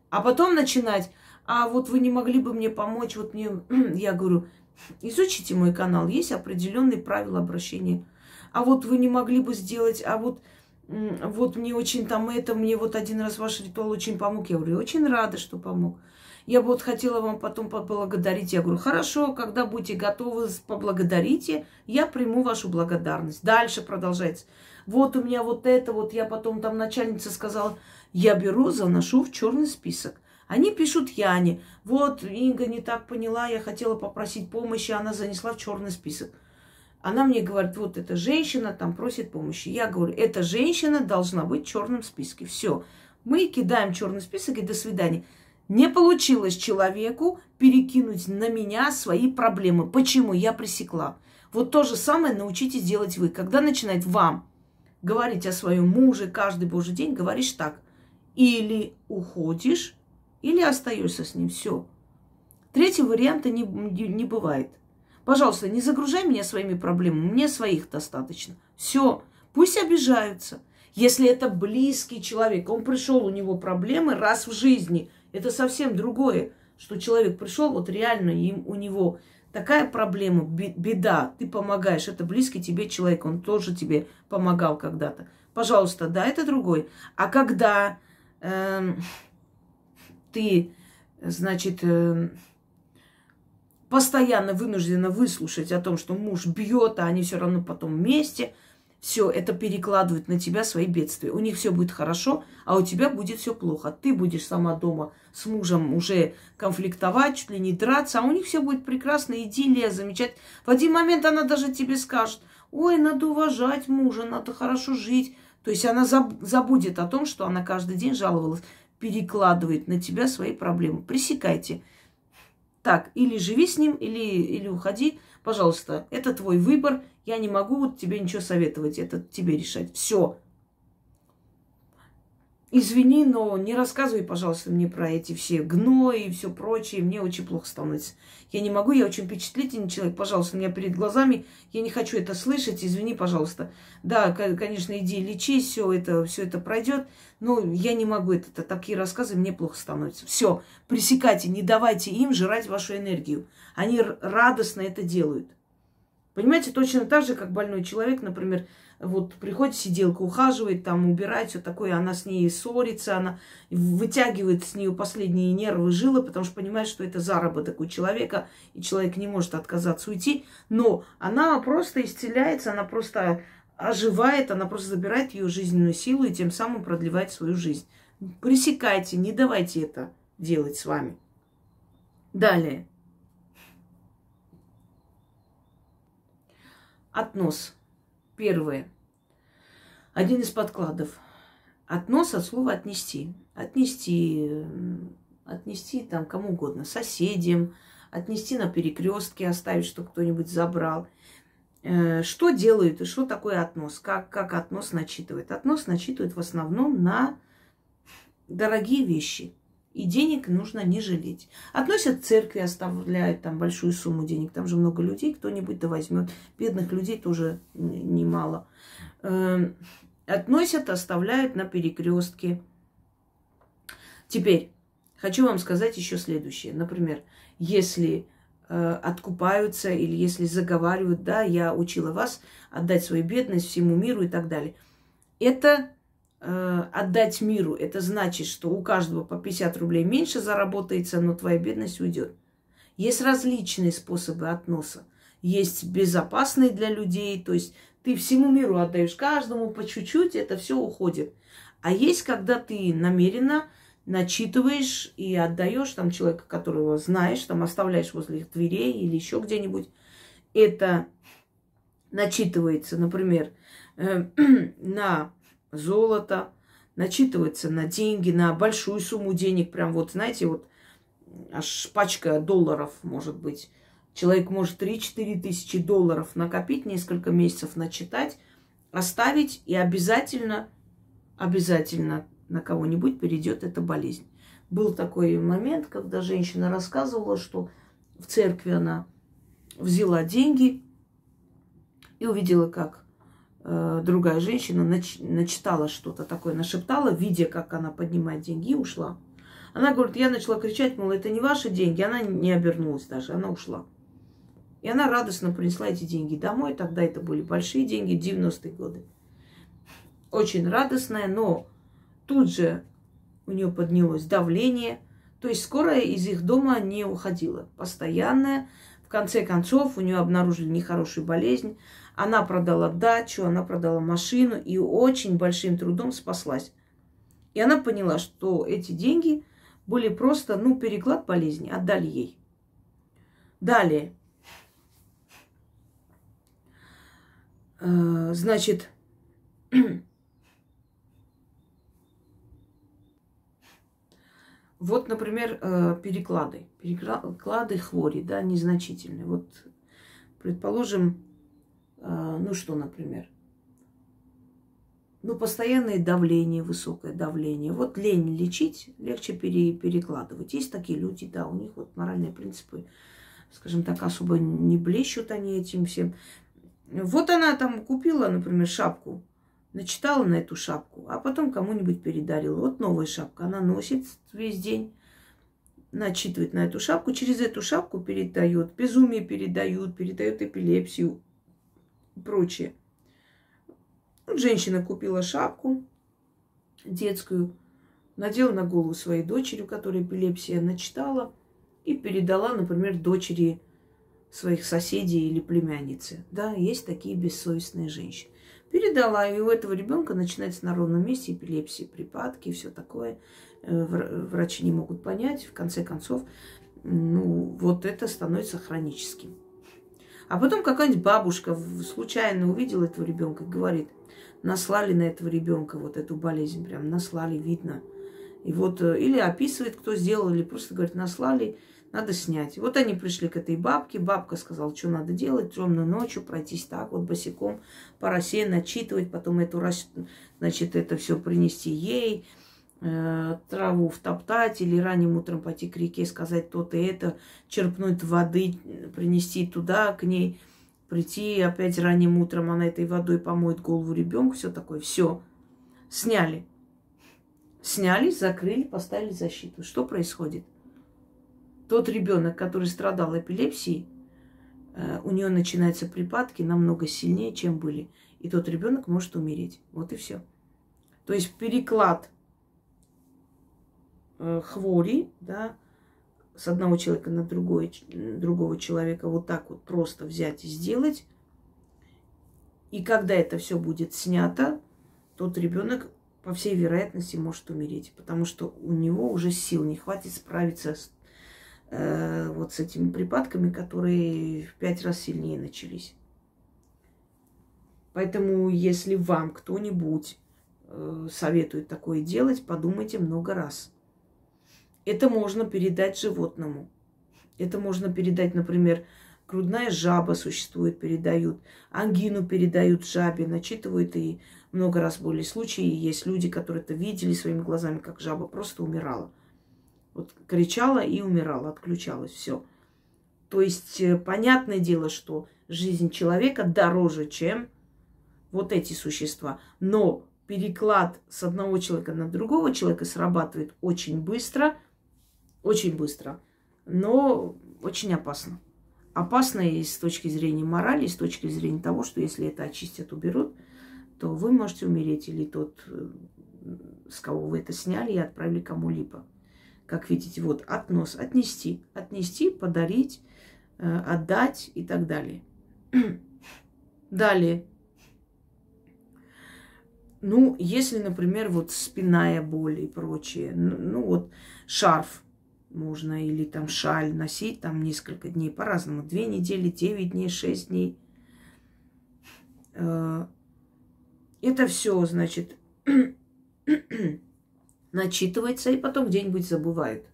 А потом начинать, а вот вы не могли бы мне помочь, вот мне, я говорю, изучите мой канал, есть определенные правила обращения. А вот вы не могли бы сделать, а вот, вот мне очень там это, мне вот один раз ваш ритуал очень помог. Я говорю, очень рада, что помог. Я бы вот хотела вам потом поблагодарить. Я говорю, хорошо, когда будете готовы, поблагодарите, я приму вашу благодарность. Дальше продолжается. Вот у меня вот это, вот я потом там начальница сказала, я беру, заношу в черный список. Они пишут Яне, вот Инга не так поняла, я хотела попросить помощи, она занесла в черный список. Она мне говорит, вот эта женщина там просит помощи. Я говорю, эта женщина должна быть в черном списке. Все. Мы кидаем черный список и до свидания. Не получилось человеку перекинуть на меня свои проблемы. Почему? Я пресекла. Вот то же самое научитесь делать вы. Когда начинает вам говорить о своем муже каждый божий день, говоришь так. Или уходишь, или остаешься с ним. Все. Третьего варианта не, не, не бывает. Пожалуйста, не загружай меня своими проблемами. Мне своих достаточно. Все. Пусть обижаются. Если это близкий человек, он пришел, у него проблемы раз в жизни – это совсем другое, что человек пришел, вот реально им, у него такая проблема, беда, ты помогаешь, это близкий тебе человек, он тоже тебе помогал когда-то. Пожалуйста, да, это другой. А когда э, ты, значит, э, постоянно вынуждена выслушать о том, что муж бьет, а они все равно потом вместе, все, это перекладывают на тебя свои бедствия. У них все будет хорошо, а у тебя будет все плохо. Ты будешь сама дома с мужем уже конфликтовать, чуть ли не драться, а у них все будет прекрасно, идиллия, замечательно. В один момент она даже тебе скажет, ой, надо уважать мужа, надо хорошо жить. То есть она забудет о том, что она каждый день жаловалась, перекладывает на тебя свои проблемы. Пресекайте. Так, или живи с ним, или, или уходи. Пожалуйста, это твой выбор. Я не могу тебе ничего советовать. Это тебе решать. Все. Извини, но не рассказывай, пожалуйста, мне про эти все гнои и все прочее. Мне очень плохо становится. Я не могу, я очень впечатлительный человек. Пожалуйста, у меня перед глазами. Я не хочу это слышать. Извини, пожалуйста. Да, конечно, иди лечись, все это, все это пройдет. Но я не могу это. Такие рассказы мне плохо становится. Все, пресекайте, не давайте им жрать вашу энергию. Они радостно это делают. Понимаете, точно так же, как больной человек, например, вот приходит сиделка, ухаживает, там убирает, все такое, она с ней ссорится, она вытягивает с нее последние нервы, жилы, потому что понимает, что это заработок у человека, и человек не может отказаться уйти, но она просто исцеляется, она просто оживает, она просто забирает ее жизненную силу и тем самым продлевает свою жизнь. Пресекайте, не давайте это делать с вами. Далее. Относ. Первое. Один из подкладов. Относ от слова отнести. Отнести, отнести там кому угодно, соседям, отнести на перекрестке, оставить, чтобы кто-нибудь забрал. Э, что делают и что такое относ? Как, как относ начитывает? Относ начитывает в основном на дорогие вещи. И денег нужно не жалеть. Относят к церкви, оставляют там большую сумму денег. Там же много людей, кто-нибудь да возьмет. Бедных людей тоже немало. Эм, относят, оставляют на перекрестке. Теперь хочу вам сказать еще следующее. Например, если э, откупаются или если заговаривают, да, я учила вас отдать свою бедность всему миру и так далее. Это отдать миру, это значит, что у каждого по 50 рублей меньше заработается, но твоя бедность уйдет. Есть различные способы относа. Есть безопасные для людей, то есть ты всему миру отдаешь каждому по чуть-чуть, это все уходит. А есть, когда ты намеренно начитываешь и отдаешь там человека, которого знаешь, там оставляешь возле их дверей или еще где-нибудь. Это начитывается, например, э, на золото, начитывается на деньги, на большую сумму денег, прям вот, знаете, вот аж пачка долларов, может быть. Человек может 3-4 тысячи долларов накопить, несколько месяцев начитать, оставить, и обязательно, обязательно на кого-нибудь перейдет эта болезнь. Был такой момент, когда женщина рассказывала, что в церкви она взяла деньги и увидела, как другая женщина нач, начитала что-то такое, нашептала, видя, как она поднимает деньги, и ушла. Она говорит, я начала кричать, мол, это не ваши деньги. Она не обернулась даже, она ушла. И она радостно принесла эти деньги домой. Тогда это были большие деньги, 90-е годы. Очень радостная, но тут же у нее поднялось давление. То есть скорая из их дома не уходила. Постоянная. В конце концов, у нее обнаружили нехорошую болезнь. Она продала дачу, она продала машину и очень большим трудом спаслась. И она поняла, что эти деньги были просто, ну, переклад болезни, отдали ей. Далее. Э, значит, вот, например, э, переклады. Переклады хвори, да, незначительные. Вот, предположим, ну что, например? Ну, постоянное давление, высокое давление. Вот лень лечить, легче пере, перекладывать. Есть такие люди, да, у них вот моральные принципы, скажем так, особо не блещут они этим всем. Вот она там купила, например, шапку, начитала на эту шапку, а потом кому-нибудь передарила. Вот новая шапка, она носит весь день, начитывает на эту шапку, через эту шапку передает, безумие передают, передает эпилепсию, прочее. Женщина купила шапку детскую, надела на голову своей дочери, у которой эпилепсия, начитала и передала, например, дочери своих соседей или племянницы. Да, есть такие бессовестные женщины. Передала, и у этого ребенка начинается на ровном месте эпилепсия, припадки и все такое. Э, врачи не могут понять, в конце концов, ну, вот это становится хроническим. А потом какая-нибудь бабушка случайно увидела этого ребенка и говорит, наслали на этого ребенка вот эту болезнь, прям наслали, видно. И вот э, или описывает, кто сделал, или просто говорит, наслали, надо снять. Вот они пришли к этой бабке, бабка сказала, что надо делать, темную ночью пройтись так вот босиком по росе, начитывать, потом эту, значит, это все принести ей, траву втоптать или ранним утром пойти к реке, сказать то-то и это, черпнуть воды, принести туда к ней, прийти опять ранним утром, она этой водой помоет голову ребенку, все такое, все. Сняли. Сняли, закрыли, поставили защиту. Что происходит? Тот ребенок, который страдал эпилепсией, э, у нее начинаются припадки намного сильнее, чем были. И тот ребенок может умереть. Вот и все. То есть переклад э, хвори, да, с одного человека на другой, другого человека вот так вот просто взять и сделать. И когда это все будет снято, тот ребенок, по всей вероятности, может умереть, потому что у него уже сил не хватит справиться с, э, вот с этими припадками, которые в пять раз сильнее начались. Поэтому, если вам кто-нибудь э, советует такое делать, подумайте много раз – это можно передать животному. Это можно передать, например, грудная жаба существует, передают, ангину передают жабе, начитывают и много раз были случаи, есть люди, которые это видели своими глазами, как жаба просто умирала. Вот кричала и умирала, отключалась, все. То есть э, понятное дело, что жизнь человека дороже, чем вот эти существа. Но переклад с одного человека на другого человека срабатывает очень быстро – очень быстро, но очень опасно. Опасно и с точки зрения морали, и с точки зрения того, что если это очистят, уберут, то вы можете умереть, или тот, э, с кого вы это сняли и отправили кому-либо. Как видите, вот относ, отнести, отнести, подарить, э, отдать и так далее. Далее. Ну, если, например, вот спинная боль и прочее, ну, ну вот шарф – можно или там шаль носить там несколько дней по-разному. Две недели, девять дней, шесть дней. Э, это все, значит, начитывается и потом где-нибудь забывают.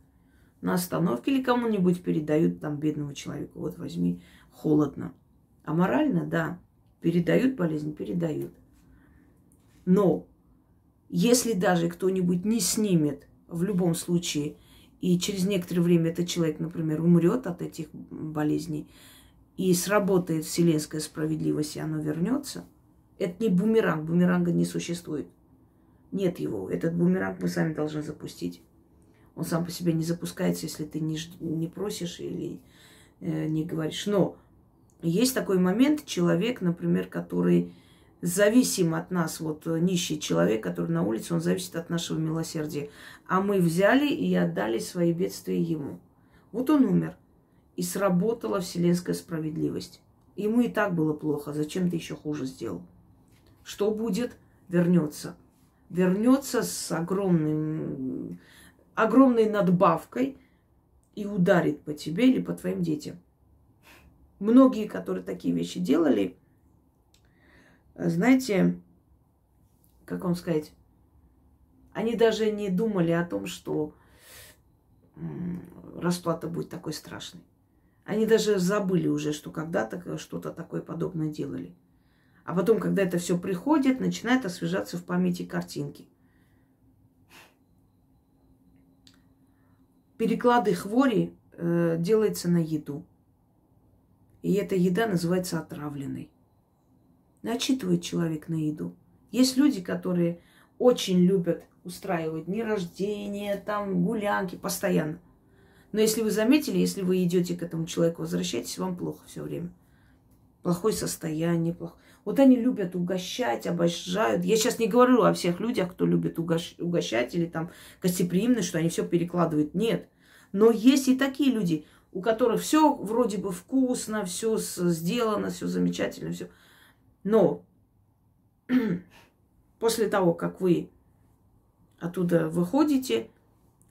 На остановке или кому-нибудь передают там бедному человеку. Вот возьми, холодно. А морально, да, передают болезнь, передают. Но если даже кто-нибудь не снимет в любом случае и через некоторое время этот человек, например, умрет от этих болезней, и сработает вселенская справедливость, и оно вернется, это не бумеранг, бумеранга не существует. Нет его. Этот бумеранг мы сами должны запустить. Он сам по себе не запускается, если ты не, не просишь или э, не говоришь. Но есть такой момент, человек, например, который зависим от нас, вот э, нищий человек, который на улице, он зависит от нашего милосердия. А мы взяли и отдали свои бедствия ему. Вот он умер. И сработала вселенская справедливость. Ему и так было плохо. Зачем ты еще хуже сделал? Что будет? Вернется. Вернется с огромным, огромной надбавкой и ударит по тебе или по твоим детям. Многие, которые такие вещи делали, знаете, как вам сказать, они даже не думали о том, что расплата будет такой страшной. Они даже забыли уже, что когда-то что-то такое подобное делали. А потом, когда это все приходит, начинает освежаться в памяти картинки. Переклады хвори э, делается на еду. И эта еда называется отравленной начитывает человек на еду. Есть люди, которые очень любят устраивать дни рождения, там гулянки постоянно. Но если вы заметили, если вы идете к этому человеку, возвращаетесь, вам плохо все время. Плохое состояние, плохо. Вот они любят угощать, обожают. Я сейчас не говорю о всех людях, кто любит угощ... угощать или там гостеприимность, что они все перекладывают. Нет. Но есть и такие люди, у которых все вроде бы вкусно, все сделано, все замечательно, все. Но после того, как вы оттуда выходите,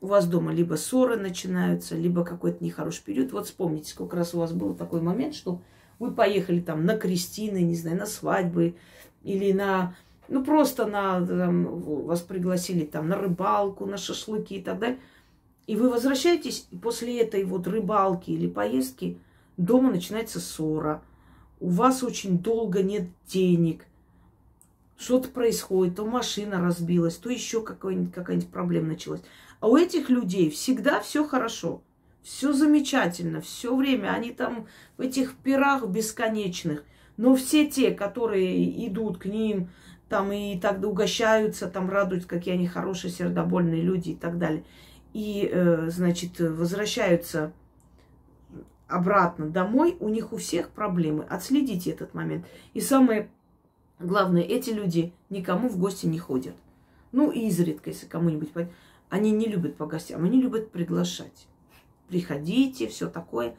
у вас дома либо ссоры начинаются, либо какой-то нехороший период. Вот вспомните, сколько раз у вас был такой момент, что вы поехали там на крестины, не знаю, на свадьбы или на, ну просто на, там, вас пригласили там на рыбалку, на шашлыки и так далее. И вы возвращаетесь, и после этой вот рыбалки или поездки дома начинается ссора. У вас очень долго нет денег. Что-то происходит, то машина разбилась, то еще какая-нибудь, какая-нибудь проблема началась. А у этих людей всегда все хорошо, все замечательно, все время они там в этих пирах бесконечных. Но все те, которые идут к ним, там и тогда угощаются, там радуются, какие они хорошие, сердобольные люди и так далее – и, э, значит, возвращаются обратно домой, у них у всех проблемы. Отследите этот момент. И самое главное, эти люди никому в гости не ходят. Ну, и изредка, если кому-нибудь... Они не любят по гостям, они любят приглашать. Приходите, все такое.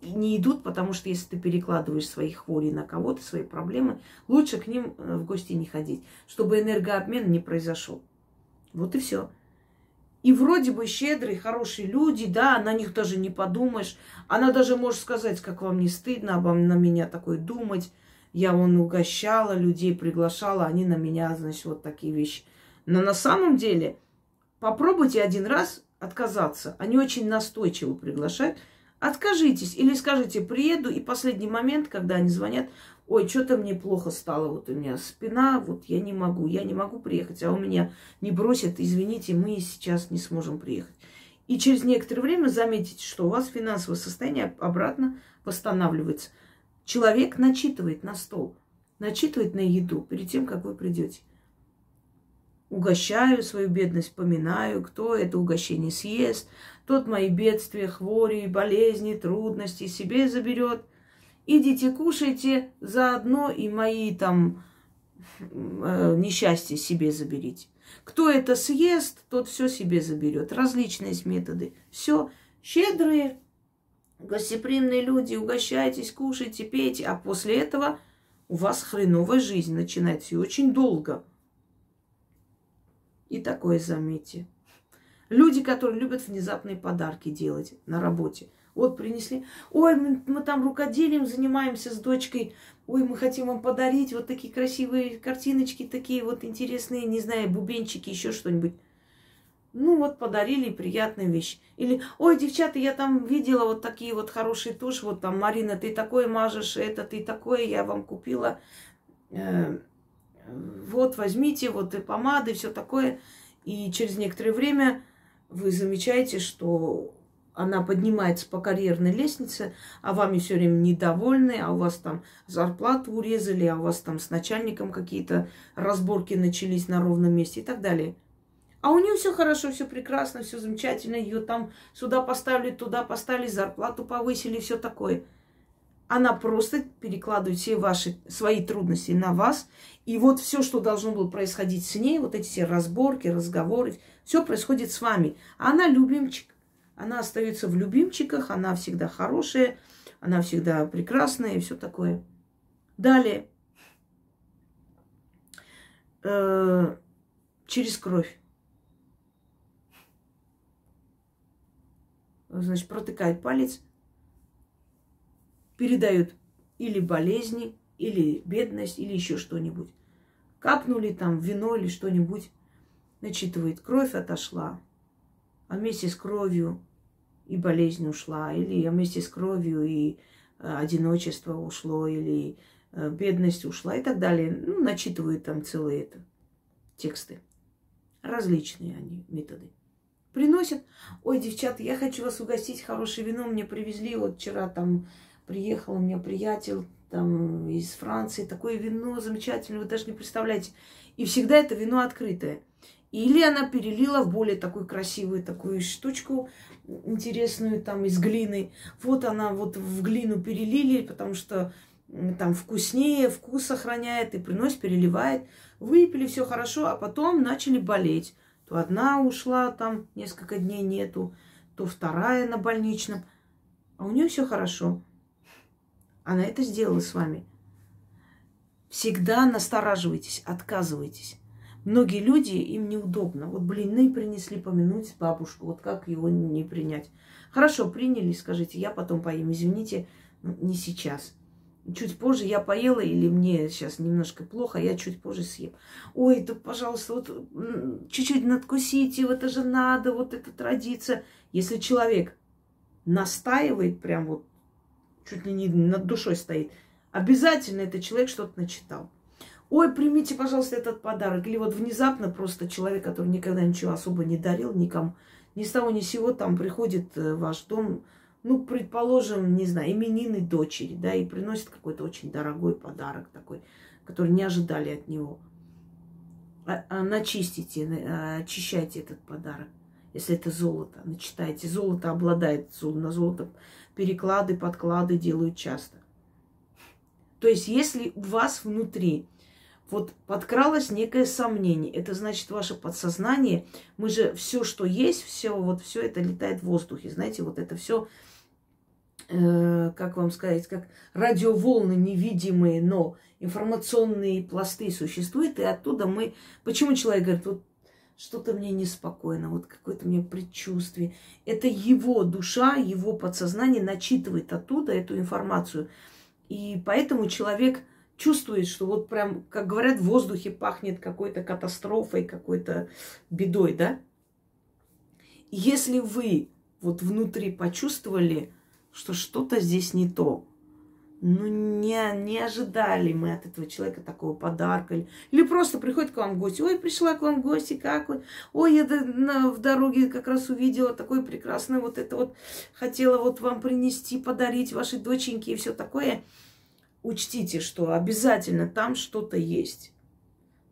И не идут, потому что если ты перекладываешь свои хвори на кого-то, свои проблемы, лучше к ним э, в гости не ходить, чтобы энергообмен не произошел. Вот и все. И вроде бы щедрые, хорошие люди, да, на них даже не подумаешь. Она даже может сказать, как вам не стыдно обо на меня такое думать. Я вон угощала людей, приглашала, они на меня, значит, вот такие вещи. Но на самом деле попробуйте один раз отказаться. Они очень настойчиво приглашают. Откажитесь или скажите, приеду, и последний момент, когда они звонят, ой, что-то мне плохо стало, вот у меня спина, вот я не могу, я не могу приехать, а у меня не бросят, извините, мы сейчас не сможем приехать. И через некоторое время заметите, что у вас финансовое состояние обратно восстанавливается. Человек начитывает на стол, начитывает на еду перед тем, как вы придете. Угощаю свою бедность, поминаю, кто это угощение съест, тот мои бедствия, хвори, болезни, трудности себе заберет – идите кушайте, заодно и мои там э, несчастья себе заберите. Кто это съест, тот все себе заберет. Различные методы. Все, щедрые, гостеприимные люди, угощайтесь, кушайте, пейте, а после этого у вас хреновая жизнь начинается и очень долго. И такое заметьте. Люди, которые любят внезапные подарки делать на работе – вот принесли. Ой, мы, мы там рукоделием занимаемся с дочкой. Ой, мы хотим вам подарить вот такие красивые картиночки, такие вот интересные, не знаю, бубенчики, еще что-нибудь. Ну вот подарили приятная вещь. Или, ой, девчата, я там видела вот такие вот хорошие тушь, вот там, Марина, ты такое мажешь, это ты такое, я вам купила. Э, вот, возьмите, вот и помады, все такое. И через некоторое время вы замечаете, что она поднимается по карьерной лестнице, а вами все время недовольны, а у вас там зарплату урезали, а у вас там с начальником какие-то разборки начались на ровном месте и так далее. А у нее все хорошо, все прекрасно, все замечательно, ее там сюда поставили, туда поставили, зарплату повысили, все такое. Она просто перекладывает все ваши свои трудности на вас. И вот все, что должно было происходить с ней, вот эти все разборки, разговоры, все происходит с вами. А она любимчик. Она остается в любимчиках, она всегда хорошая, она всегда прекрасная и все такое. Далее. Э, через кровь. Значит, протыкает палец, передают или болезни, или бедность, или еще что-нибудь. Капнули там вино или что-нибудь, начитывает, кровь отошла, а вместе с кровью и болезнь ушла, или вместе с кровью и э, одиночество ушло, или э, бедность ушла и так далее. Ну, начитывают там целые это, тексты. Различные они методы. Приносят, ой, девчата, я хочу вас угостить хорошее вино, мне привезли, вот вчера там приехал у меня приятель там из Франции, такое вино замечательное, вы даже не представляете. И всегда это вино открытое. Или она перелила в более такую красивую такую штучку, интересную там из глины. Вот она вот в глину перелили, потому что там вкуснее, вкус сохраняет и приносит, переливает. Выпили, все хорошо, а потом начали болеть. То одна ушла, там несколько дней нету, то вторая на больничном. А у нее все хорошо. Она это сделала с вами. всегда настораживайтесь, отказывайтесь. Многие люди, им неудобно. Вот блины принесли помянуть бабушку, вот как его не принять. Хорошо, приняли, скажите, я потом поем, извините, ну, не сейчас. Чуть позже я поела или мне сейчас немножко плохо, я чуть позже съем. Ой, да, пожалуйста, вот чуть-чуть надкусите, вот это же надо, вот это традиция. Если человек настаивает прям вот, чуть ли не над душой стоит, обязательно этот человек что-то начитал. Ой, примите, пожалуйста, этот подарок. Или вот внезапно просто человек, который никогда ничего особо не дарил никому, ни с того ни с сего там приходит в ваш дом, ну, предположим, не знаю, именины дочери, да, и приносит какой-то очень дорогой подарок такой, который не ожидали от него. А, а начистите, а, очищайте этот подарок. Если это золото, начитайте. Золото обладает, на золото переклады, подклады делают часто. То есть, если у вас внутри вот подкралось некое сомнение. Это значит, ваше подсознание, мы же все, что есть, все, вот все это летает в воздухе. Знаете, вот это все, э, как вам сказать, как радиоволны невидимые, но информационные пласты существуют, и оттуда мы... Почему человек говорит, вот что-то мне неспокойно, вот какое-то мне предчувствие. Это его душа, его подсознание начитывает оттуда эту информацию. И поэтому человек чувствует, что вот прям, как говорят, в воздухе пахнет какой-то катастрофой, какой-то бедой, да? Если вы вот внутри почувствовали, что что-то здесь не то, ну, не, не ожидали мы от этого человека такого подарка. Или, или просто приходит к вам гости. Ой, пришла к вам гости, как вы? Ой, я на, в дороге как раз увидела такое прекрасное вот это вот. Хотела вот вам принести, подарить вашей доченьке и все такое учтите, что обязательно там что-то есть.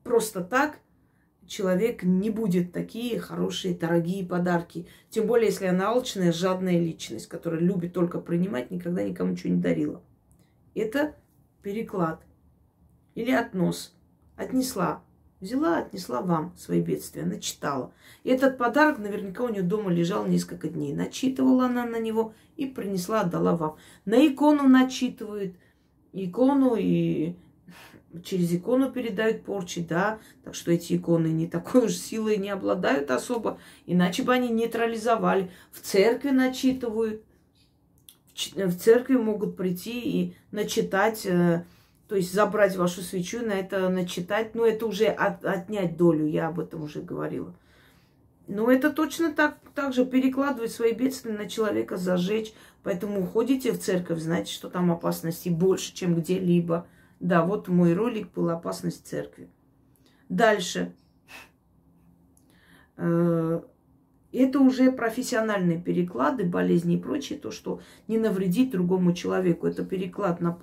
Просто так человек не будет такие хорошие, дорогие подарки. Тем более, если она алчная, жадная личность, которая любит только принимать, никогда никому ничего не дарила. Это переклад или относ. Отнесла. Взяла, отнесла вам свои бедствия, начитала. И этот подарок наверняка у нее дома лежал несколько дней. Начитывала она на него и принесла, отдала вам. На икону начитывают – икону и через икону передают порчи, да, так что эти иконы не такой уж силой не обладают особо, иначе бы они нейтрализовали. В церкви начитывают, в церкви могут прийти и начитать, э, то есть забрать вашу свечу, на это начитать, но это уже от, отнять долю, я об этом уже говорила. Но это точно так, так же перекладывать свои бедствия на человека, зажечь. Поэтому уходите в церковь, знаете, что там опасности больше, чем где-либо. Да, вот мой ролик был «Опасность церкви». Дальше. Э, это уже профессиональные переклады, болезни и прочее, то, что не навредить другому человеку. Это переклад на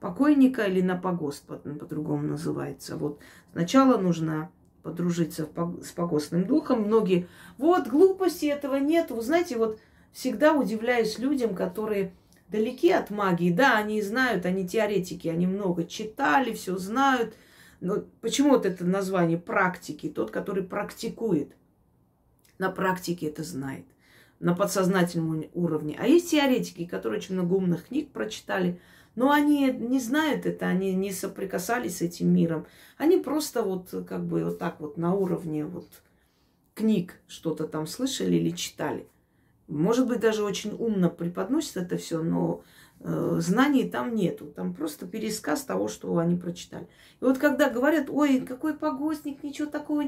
покойника или на погост, по-другому называется. Вот сначала нужно подружиться с погостным духом. Многие, вот, глупости этого нет. Вы знаете, вот всегда удивляюсь людям, которые далеки от магии. Да, они знают, они теоретики, они много читали, все знают. Но почему вот это название практики? Тот, который практикует. На практике это знает. На подсознательном уровне. А есть теоретики, которые очень много умных книг прочитали, но они не знают это, они не соприкасались с этим миром. Они просто вот как бы вот так вот на уровне вот книг что-то там слышали или читали. Может быть, даже очень умно преподносит это все, но э, знаний там нету. Там просто пересказ того, что они прочитали. И вот когда говорят, ой, какой погостник, ничего такого.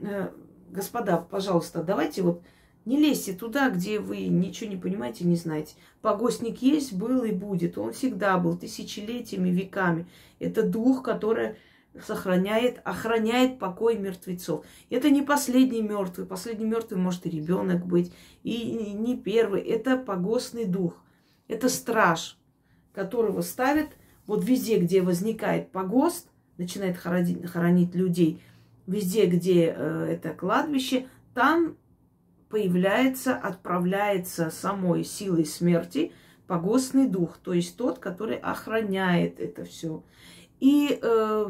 Э, господа, пожалуйста, давайте вот не лезьте туда, где вы ничего не понимаете, не знаете. Погостник есть, был и будет. Он всегда был тысячелетиями, веками. Это дух, который сохраняет, охраняет покой мертвецов. Это не последний мертвый. Последний мертвый может и ребенок быть, и не первый. Это погостный дух. Это страж, которого ставят вот везде, где возникает погост, начинает хоронить, хоронить людей, везде, где э, это кладбище, там появляется, отправляется самой силой смерти погостный дух, то есть тот, который охраняет это все. И э,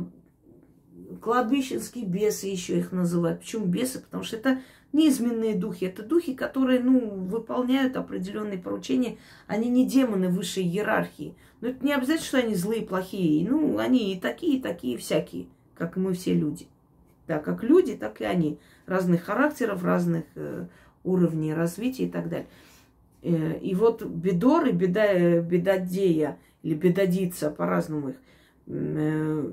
кладбищенские бесы еще их называют. Почему бесы? Потому что это Низменные духи – это духи, которые, ну, выполняют определенные поручения. Они не демоны высшей иерархии. Но это не обязательно, что они злые, плохие. Ну, они и такие, и такие, всякие, как мы все люди. Да, как люди, так и они. Разных характеров, разных э, уровней развития и так далее. Э, и вот бедор и беда, э, бедодея или бедодица, по-разному их, э,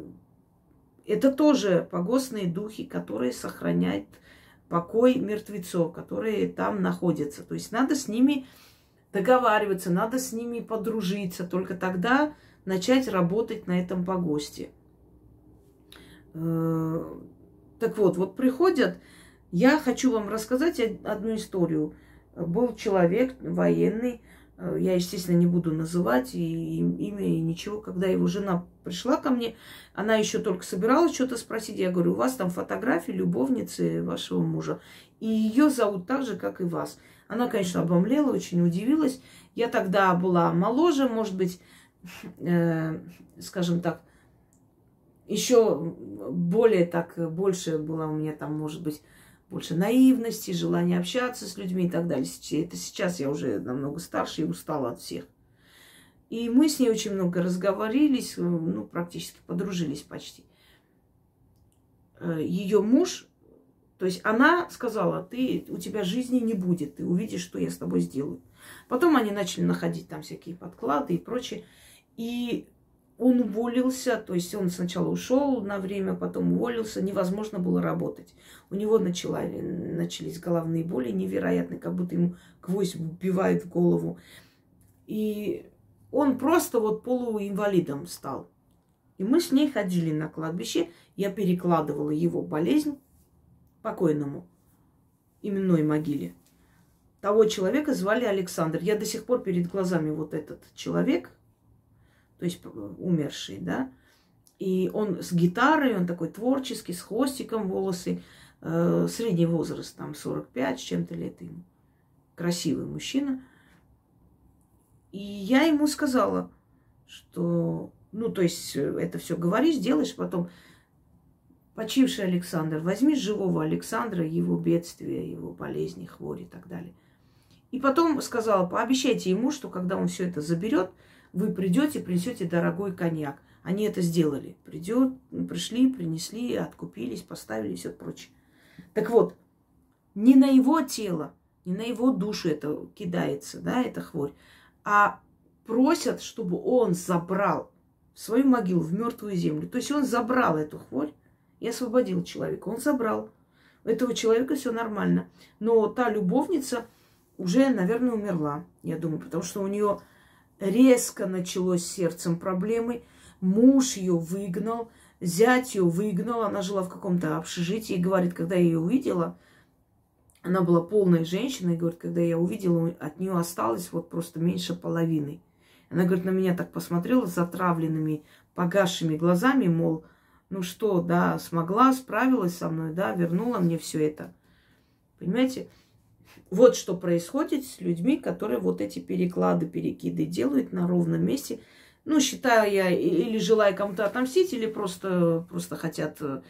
это тоже погостные духи, которые сохраняют покой мертвецов, которые там находятся. То есть надо с ними договариваться, надо с ними подружиться, только тогда начать работать на этом погосте. Так вот, вот приходят, я хочу вам рассказать одну историю. Был человек военный, Э, я, естественно, не буду называть и имя, и ничего. Когда его жена пришла ко мне, она еще только собиралась что-то спросить. Я говорю, у вас там фотографии любовницы вашего мужа. И ее зовут так же, как и вас. Она, конечно, обомлела, очень удивилась. Я тогда была моложе, может быть, э, скажем так, еще более так, больше была у меня там, может быть, больше наивности, желания общаться с людьми и так далее. Это сейчас я уже намного старше и устала от всех. И мы с ней очень много разговорились, ну, практически подружились почти. Э, Ее муж, то есть она сказала, ты, у тебя жизни не будет, ты увидишь, что я с тобой сделаю. Потом они начали находить там всякие подклады и прочее. И он уволился, то есть он сначала ушел на время, потом уволился, невозможно было работать. У него начала, начались головные боли невероятные, как будто ему гвоздь вбивает в голову. И он просто вот полуинвалидом стал. И мы с ней ходили на кладбище, я перекладывала его болезнь покойному именной могиле. Того человека звали Александр. Я до сих пор перед глазами вот этот человек, то есть умерший, да. И он с гитарой, он такой творческий, с хвостиком волосы, э, средний возраст, там 45 с чем-то лет ему. Красивый мужчина. И я ему сказала, что, ну, то есть это все говоришь, делаешь, потом почивший Александр, возьми живого Александра, его бедствия, его болезни, хвори и так далее. И потом сказала, пообещайте ему, что когда он все это заберет, вы придете, принесете дорогой коньяк. Они это сделали. Придет, пришли, принесли, откупились, поставили все прочее. Так вот, не на его тело, не на его душу это кидается, да, эта хворь, а просят, чтобы он забрал свою могилу в мертвую землю. То есть он забрал эту хворь и освободил человека. Он забрал. У этого человека все нормально. Но та любовница уже, наверное, умерла, я думаю, потому что у нее резко началось с сердцем проблемы. Муж ее выгнал, зять ее выгнал. Она жила в каком-то общежитии и говорит, когда я ее увидела, она была полной женщиной, говорит, когда я увидела, от нее осталось вот просто меньше половины. Она, говорит, на меня так посмотрела с отравленными, погасшими глазами, мол, ну что, да, смогла, справилась со мной, да, вернула мне все это. Понимаете? Вот что происходит с людьми, которые вот эти переклады, перекиды делают на ровном месте. Ну, считаю я, или желая кому-то отомстить, или просто, просто хотят э,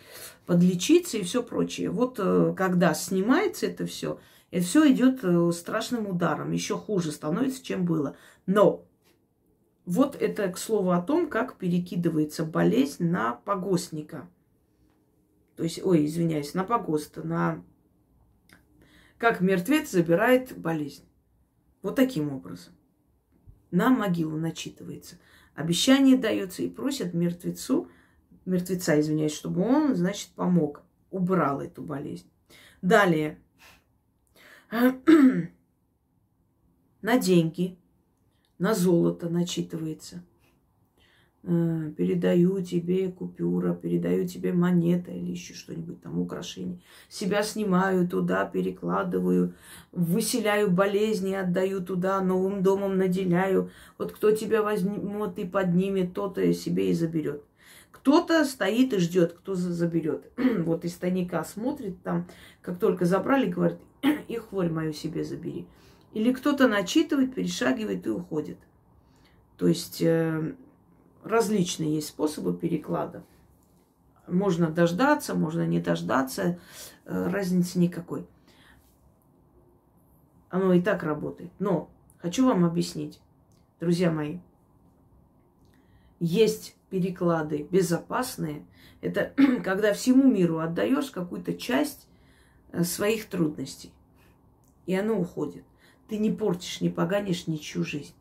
подлечиться и все прочее. Вот э, когда снимается это все, это все идет э, страшным ударом. Еще хуже становится, чем было. Но вот это к слову о том, как перекидывается болезнь на погостника. То есть, ой, извиняюсь, на погоста, на как мертвец забирает болезнь. Вот таким образом. На могилу начитывается. Обещание дается и просят мертвецу, мертвеца, извиняюсь, чтобы он, значит, помог, убрал эту болезнь. Далее. на деньги, на золото начитывается – передаю тебе купюра, передаю тебе монета или еще что-нибудь там, украшение. Себя снимаю туда, перекладываю, выселяю болезни, отдаю туда, новым домом наделяю. Вот кто тебя возьмет и поднимет, тот-то себе и заберет. Кто-то стоит и ждет, кто заберет. вот из тайника смотрит там, как только забрали, говорит, и хворь мою себе забери. Или кто-то начитывает, перешагивает и уходит. То есть э, различные есть способы переклада. Можно дождаться, можно не дождаться, э, разницы никакой. Оно и так работает. Но хочу вам объяснить, друзья мои, есть переклады безопасные. Это когда всему миру отдаешь какую-то часть э, своих трудностей. И оно уходит. Ты не портишь, не поганишь ничью жизнь.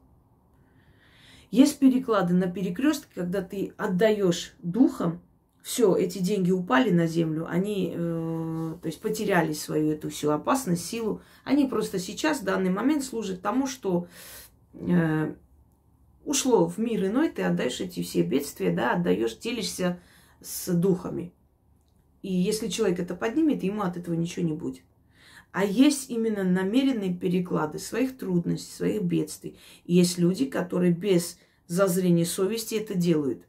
Есть переклады на перекрестке, когда ты отдаешь духом, все, эти деньги упали на землю, они, э, то есть потеряли свою эту всю опасность, силу. Они просто сейчас, в данный момент, служат тому, что э, ушло в мир иной, ты отдаешь эти все бедствия, да, отдаешь, делишься с духами. И если человек это поднимет, ему от этого ничего не будет. А есть именно намеренные переклады своих трудностей, своих бедствий. Есть люди, которые без зазрения совести это делают.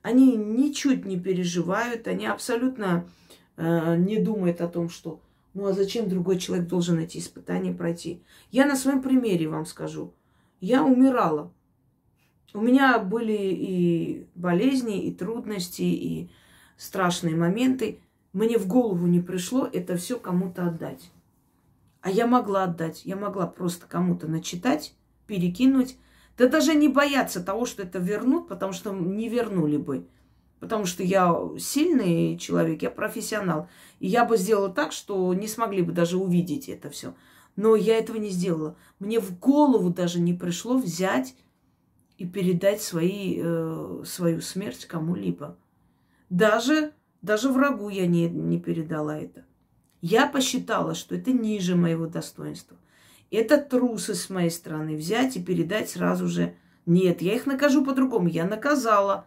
Они ничуть не переживают, они абсолютно э, не думают о том, что ну а зачем другой человек должен эти испытания пройти. Я на своем примере вам скажу. Я умирала. У меня были и болезни, и трудности, и страшные моменты. Мне в голову не пришло это все кому-то отдать. А я могла отдать. Я могла просто кому-то начитать, перекинуть. Да даже не бояться того, что это вернут, потому что не вернули бы. Потому что я сильный человек, я профессионал. И я бы сделала так, что не смогли бы даже увидеть это все. Но я этого не сделала. Мне в голову даже не пришло взять и передать свои, э, свою смерть кому-либо. Даже, даже врагу я не, не передала это. Я посчитала, что это ниже моего достоинства. Это трусы с моей стороны взять и передать сразу же. Нет, я их накажу по-другому. Я наказала.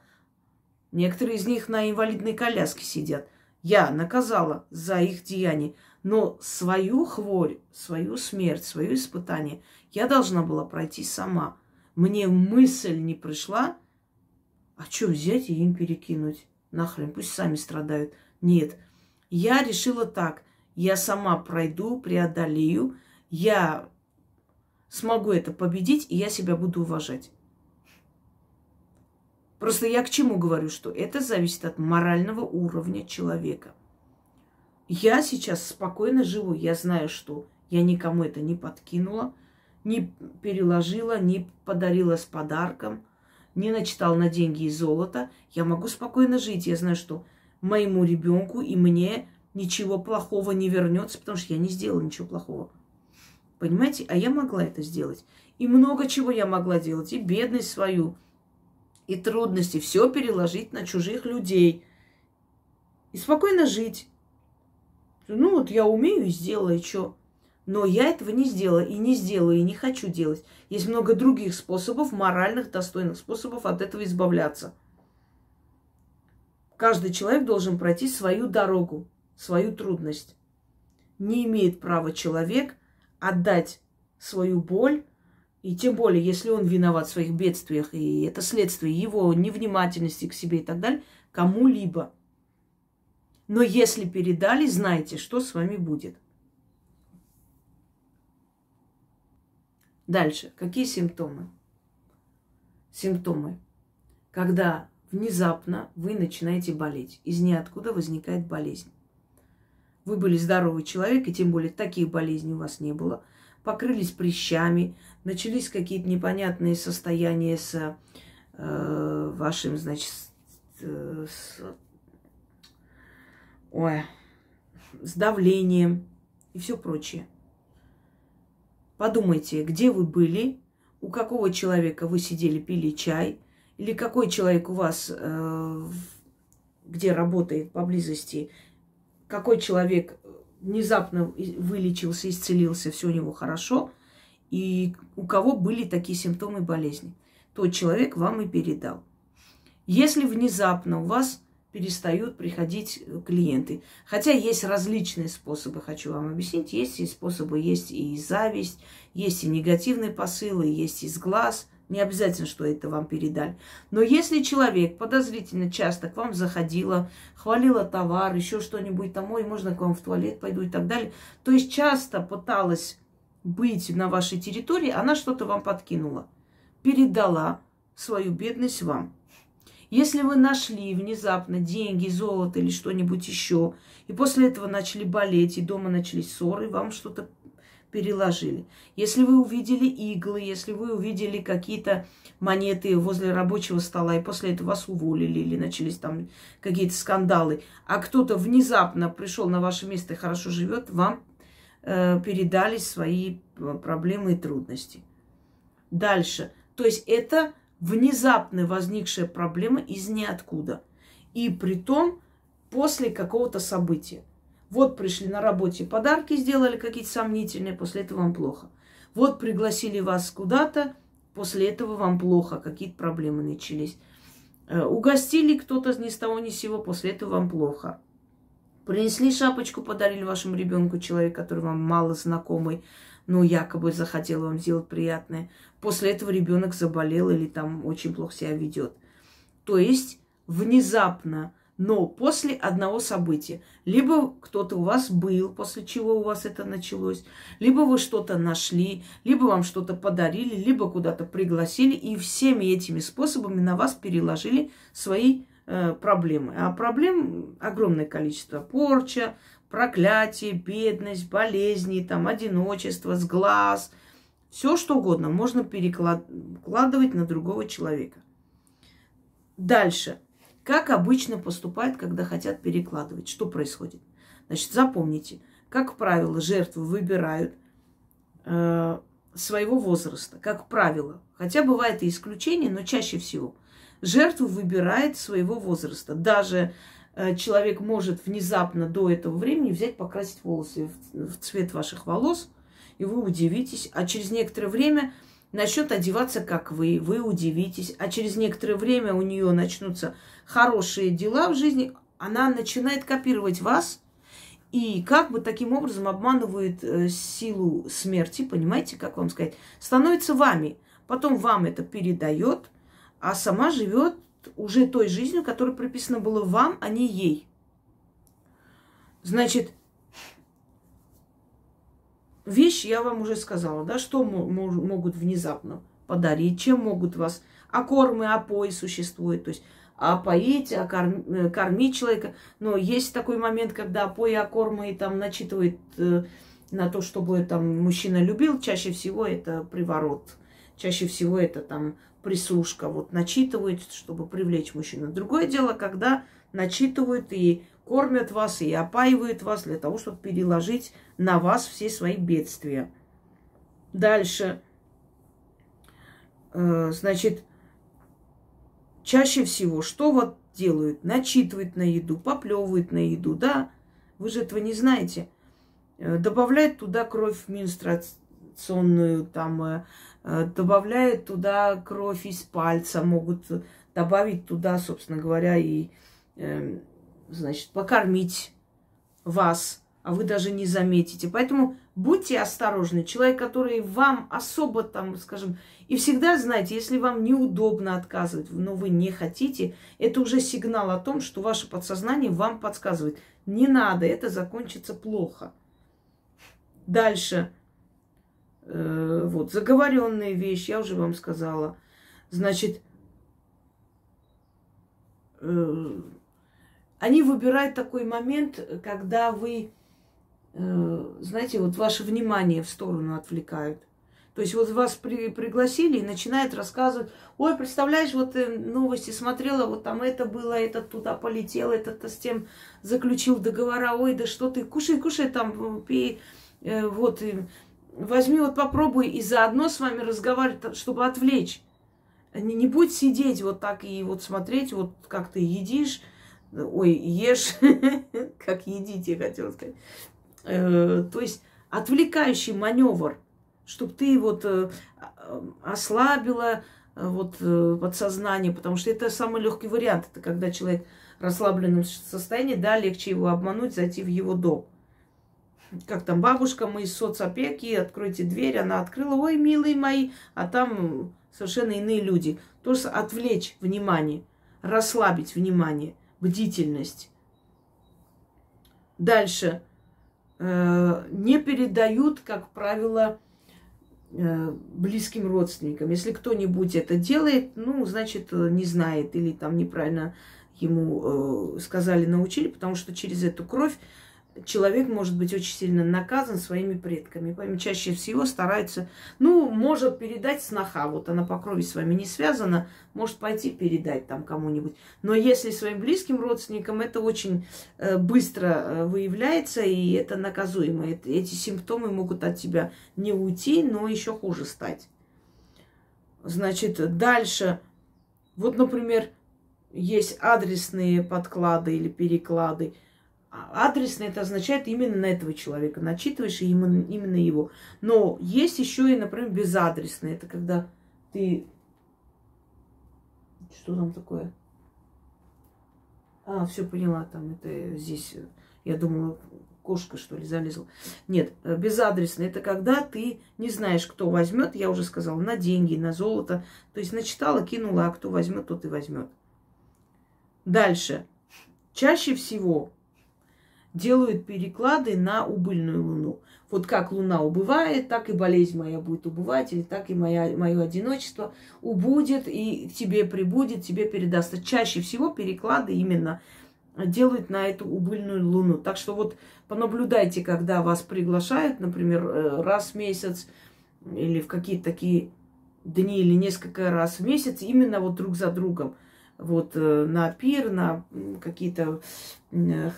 Некоторые из них на инвалидной коляске сидят. Я наказала за их деяния. Но свою хворь, свою смерть, свое испытание я должна была пройти сама мне мысль не пришла, а что взять и им перекинуть? Нахрен, пусть сами страдают. Нет, я решила так. Я сама пройду, преодолею, я смогу это победить, и я себя буду уважать. Просто я к чему говорю, что это зависит от морального уровня человека. Я сейчас спокойно живу, я знаю, что я никому это не подкинула, не переложила, не подарила с подарком, не начитал на деньги и золото, я могу спокойно жить. Я знаю, что моему ребенку и мне ничего плохого не вернется, потому что я не сделала ничего плохого. Понимаете? А я могла это сделать. И много чего я могла делать. И бедность свою, и трудности. Все переложить на чужих людей. И спокойно жить. Ну вот я умею и сделаю, и что? Но я этого не сделала и не сделаю, и не хочу делать. Есть много других способов, моральных, достойных способов от этого избавляться. Каждый человек должен пройти свою дорогу, свою трудность. Не имеет права человек отдать свою боль, и тем более, если он виноват в своих бедствиях, и это следствие его невнимательности к себе и так далее, кому-либо. Но если передали, знайте, что с вами будет. Дальше. Какие симптомы? Симптомы. Когда внезапно вы начинаете болеть. Из ниоткуда возникает болезнь. Вы были здоровый человек, и тем более таких болезней у вас не было. Покрылись прыщами, начались какие-то непонятные состояния с э, вашим, значит, э, с, ой, с давлением и все прочее. Подумайте, где вы были, у какого человека вы сидели, пили чай, или какой человек у вас, э, где работает поблизости, какой человек внезапно вылечился, исцелился, все у него хорошо, и у кого были такие симптомы болезни. Тот человек вам и передал. Если внезапно у вас перестают приходить э, клиенты. Хотя есть различные способы, хочу вам объяснить. Есть и способы, есть и зависть, есть и негативные посылы, есть из глаз. Не обязательно, что это вам передали. Но если человек подозрительно часто к вам заходила, хвалила товар, еще что-нибудь там, ой, можно к вам в туалет пойду и так далее, то есть часто пыталась быть на вашей территории, она что-то вам подкинула, передала свою бедность вам. Если вы нашли внезапно деньги, золото или что-нибудь еще, и после этого начали болеть, и дома начались ссоры, вам что-то переложили. Если вы увидели иглы, если вы увидели какие-то монеты возле рабочего стола, и после этого вас уволили или начались там какие-то скандалы, а кто-то внезапно пришел на ваше место и хорошо живет, вам э, передали свои э, проблемы и трудности. Дальше. То есть это внезапно возникшая проблема из ниоткуда. И при том после какого-то события. Вот пришли на работе, подарки сделали какие-то сомнительные, после этого вам плохо. Вот пригласили вас куда-то, после этого вам плохо, какие-то проблемы начались. Э, угостили кто-то ни с того ни с сего, после этого вам плохо. Принесли шапочку, подарили вашему ребенку человек, который вам мало знакомый, но якобы захотел вам сделать приятное. После этого ребенок заболел или там очень плохо себя ведет. То есть внезапно но после одного события. Либо кто-то у вас был, после чего у вас это началось, либо вы что-то нашли, либо вам что-то подарили, либо куда-то пригласили, и всеми этими способами на вас переложили свои э, проблемы. А проблем огромное количество. Порча, проклятие, бедность, болезни, там, одиночество, сглаз. Все что угодно можно перекладывать на другого человека. Дальше. Как обычно поступают, когда хотят перекладывать? Что происходит? Значит, запомните, как правило, жертвы выбирают э, своего возраста, как правило. Хотя бывает и исключения, но чаще всего. Жертву выбирает своего возраста. Даже э, человек может внезапно до этого времени взять, покрасить волосы в, в цвет ваших волос, и вы удивитесь. А через некоторое время начнет одеваться, как вы, вы удивитесь, а через некоторое время у нее начнутся хорошие дела в жизни, она начинает копировать вас и как бы таким образом обманывает э, силу смерти, понимаете, как вам сказать, становится вами, потом вам это передает, а сама живет уже той жизнью, которая прописана была вам, а не ей. Значит, вещь я вам уже сказала, да, что могут внезапно подарить, чем могут вас, а кормы, а пои существует, то есть а поить, а э, кормить человека. Но есть такой момент, когда пои, а кормы и там начитывает э, на то, чтобы там мужчина любил, чаще всего это приворот. Чаще всего это там прислушка, вот начитывает, чтобы привлечь мужчину. Другое дело, когда начитывают и кормят вас и опаивают вас для того, чтобы переложить на вас все свои бедствия. Дальше. Э, значит, чаще всего что вот делают? Начитывают на еду, поплевывают на еду, да? Вы же этого не знаете. Э, добавляют туда кровь менструационную, там, э, добавляют туда кровь из пальца, могут добавить туда, собственно говоря, и эм, значит, покормить вас, а вы даже не заметите. Поэтому будьте осторожны. Человек, который вам особо там, скажем, и всегда знайте, если вам неудобно отказывать, но вы не хотите, это уже сигнал о том, что ваше подсознание вам подсказывает. Не надо, это закончится плохо. Дальше. Э, вот, заговоренная вещь, я уже вам сказала. Значит, э, они выбирают такой момент, когда вы, знаете, вот ваше внимание в сторону отвлекают. То есть вот вас при, пригласили и начинает рассказывать, ой, представляешь, вот ты новости смотрела, вот там это было, этот туда полетел, этот с тем заключил договора, ой, да что ты, кушай, кушай там, пей, э, вот, и возьми, вот попробуй и заодно с вами разговаривать, чтобы отвлечь. Не, не будь сидеть вот так и вот смотреть, вот как ты едишь, Ой, ешь, как едите, хотела сказать. Э, то есть отвлекающий маневр, чтобы ты вот э, ослабила э, вот подсознание, потому что это самый легкий вариант. Это когда человек в расслабленном состоянии, да, легче его обмануть, зайти в его дом. Как там, бабушка, мы из соцопеки, откройте дверь, она открыла, ой, милые мои, а там совершенно иные люди. Тоже отвлечь внимание, расслабить внимание – бдительность. Дальше. Э, не передают, как правило, э, близким родственникам. Если кто-нибудь это делает, ну, значит, не знает или там неправильно ему э, сказали, научили, потому что через эту кровь человек может быть очень сильно наказан своими предками. Поэтому чаще всего стараются, ну, может передать сноха. Вот она по крови с вами не связана, может пойти передать там кому-нибудь. Но если своим близким родственникам, это очень э, быстро э, выявляется, и это наказуемо. Эти симптомы могут от тебя не уйти, но еще хуже стать. Значит, дальше, вот, например, есть адресные подклады или переклады – Адресно это означает именно на этого человека. Начитываешь именно, именно его. Но есть еще и, например, безадресный. Это когда ты... Что там такое? А, все поняла, там это здесь, я думала, кошка, что ли, залезла. Нет, безадресный это когда ты не знаешь, кто возьмет, я уже сказала, на деньги, на золото. То есть начитала, кинула, а кто возьмет, тот и возьмет. Дальше. Чаще всего делают переклады на убыльную луну. Вот как луна убывает, так и болезнь моя будет убывать, или так и моя, мое одиночество убудет, и тебе прибудет, тебе передастся. Чаще всего переклады именно делают на эту убыльную луну. Так что вот понаблюдайте, когда вас приглашают, например, э, раз в месяц или в какие-то такие дни или несколько раз в месяц, именно вот друг за другом вот э, на пир, на какие-то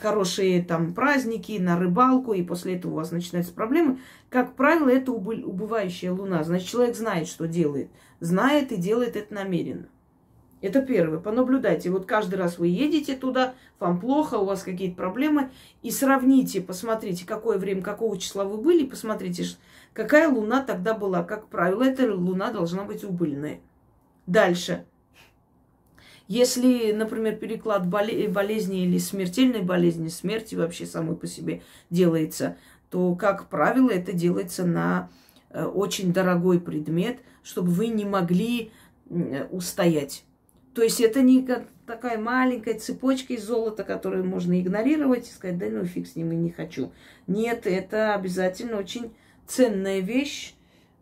хорошие там праздники, на рыбалку, и после этого у вас начинаются проблемы. Как правило, это убывающая луна. Значит, человек знает, что делает. Знает и делает это намеренно. Это первое. Понаблюдайте. Вот каждый раз вы едете туда, вам плохо, у вас какие-то проблемы, и сравните, посмотрите, какое время, какого числа вы были, посмотрите, какая луна тогда была. Как правило, эта луна должна быть убыльная. Дальше. Если, например, переклад болезни или смертельной болезни, смерти вообще самой по себе делается, то, как правило, это делается на э, очень дорогой предмет, чтобы вы не могли устоять. То есть это не такая маленькая цепочка из золота, которую можно игнорировать и сказать, да ну фиг с ним, и не хочу. Нет, это обязательно очень ценная вещь.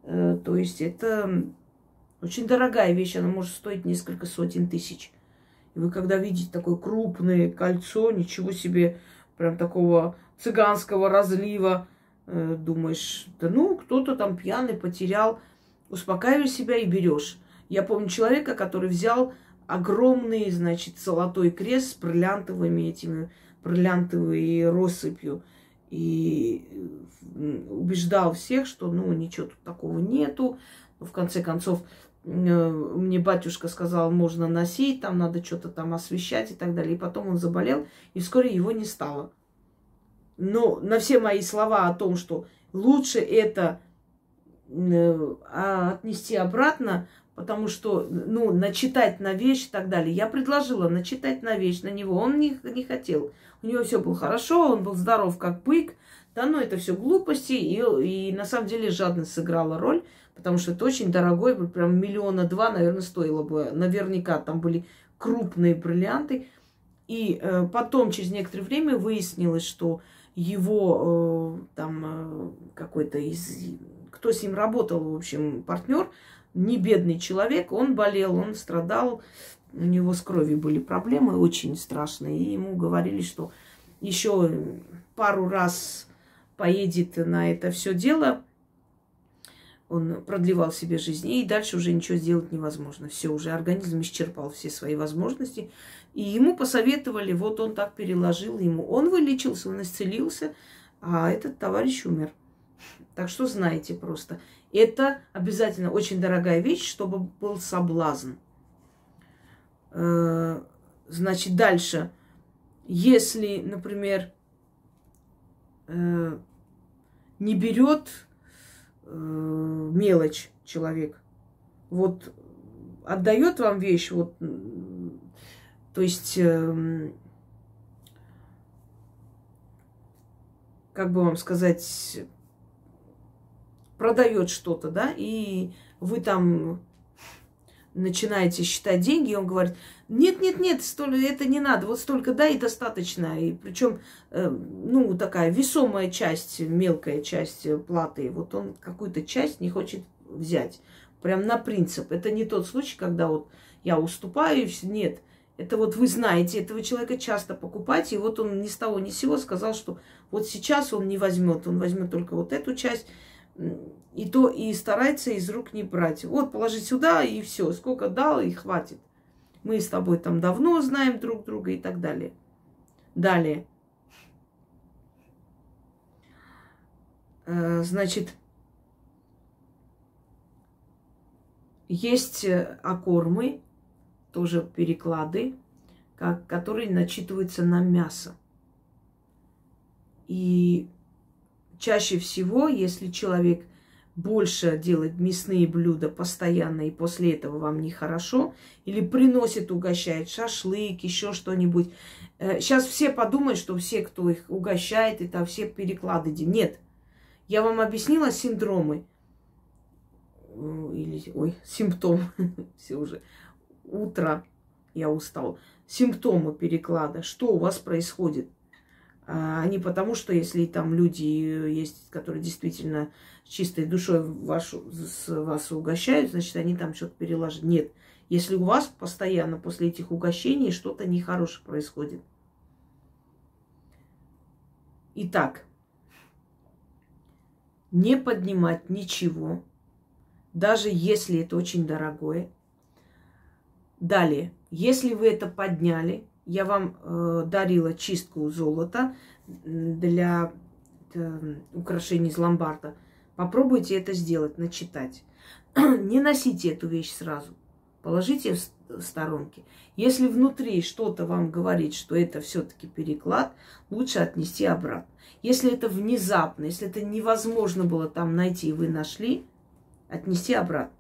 Э, то есть это очень дорогая вещь, она может стоить несколько сотен тысяч. И вы когда видите такое крупное кольцо, ничего себе, прям такого цыганского разлива, э, думаешь, да ну, кто-то там пьяный потерял, успокаиваешь себя и берешь. Я помню человека, который взял огромный, значит, золотой крест с бриллиантовыми этими, бриллиантовой россыпью. И убеждал всех, что ну ничего тут такого нету. Но в конце концов Э, мне батюшка сказал, можно носить, там надо что-то там освещать и так далее. И потом он заболел, и вскоре его не стало. Но на все мои слова о том, что лучше это э, а, отнести обратно, потому что, ну, начитать на вещь и так далее. Я предложила начитать на вещь на него, он не, не хотел. У него все было хорошо, он был здоров как бык. Да, ну это все глупости, и, и на самом деле жадность сыграла роль потому что это очень дорогой, прям миллиона два, наверное, стоило бы. Наверняка там были крупные бриллианты. И э, потом, через некоторое время, выяснилось, что его э, там э, какой-то из... Кто с ним работал, в общем, партнер, не бедный человек, он болел, он страдал, у него с кровью были проблемы очень страшные, и ему говорили, что еще пару раз поедет на это все дело, он продлевал себе жизнь, и дальше уже ничего сделать невозможно. Все, уже организм исчерпал все свои возможности. И ему посоветовали, вот он так переложил ему. Он вылечился, он исцелился, а этот товарищ умер. Так что знаете просто. Это обязательно очень дорогая вещь, чтобы был соблазн. Э, значит, дальше. Если, например, э, не берет мелочь человек. Вот отдает вам вещь, вот, то есть, э, как бы вам сказать, продает что-то, да, и вы там начинаете считать деньги, и он говорит, нет, нет, нет, столько, это не надо, вот столько дай и достаточно. И причем, э, ну, такая весомая часть, мелкая часть платы, вот он какую-то часть не хочет взять. Прям на принцип. Это не тот случай, когда вот я уступаю, нет. Это вот вы знаете этого человека, часто покупаете, и вот он ни с того ни с сего сказал, что вот сейчас он не возьмет, он возьмет только вот эту часть, и то и старается из рук не брать. Вот положи сюда и все, сколько дал и хватит. Мы с тобой там давно знаем друг друга и так далее. Далее. Э, значит, есть э, окормы, тоже переклады, как, которые начитываются на мясо. И чаще всего, если человек больше делает мясные блюда постоянно, и после этого вам нехорошо, или приносит, угощает шашлык, еще что-нибудь. Сейчас э, все подумают, что все, кто их угощает, это все переклады. Нет. Я вам объяснила синдромы. Или, ой, симптом. все уже. Утро. Я устал. Симптомы переклада. Что у вас происходит? А не потому, что если там люди есть, которые действительно чистой душой вашу, с вас угощают, значит, они там что-то переложат. Нет. Если у вас постоянно после этих угощений что-то нехорошее происходит. Итак, не поднимать ничего, даже если это очень дорогое. Далее, если вы это подняли, я вам э, дарила чистку золота для э, украшений из ломбарда. Попробуйте это сделать, начитать. Не носите эту вещь сразу. Положите в сторонке. Если внутри что-то вам говорит, что это все-таки переклад, лучше отнести обратно. Если это внезапно, если это невозможно было там найти, и вы нашли, отнести обратно.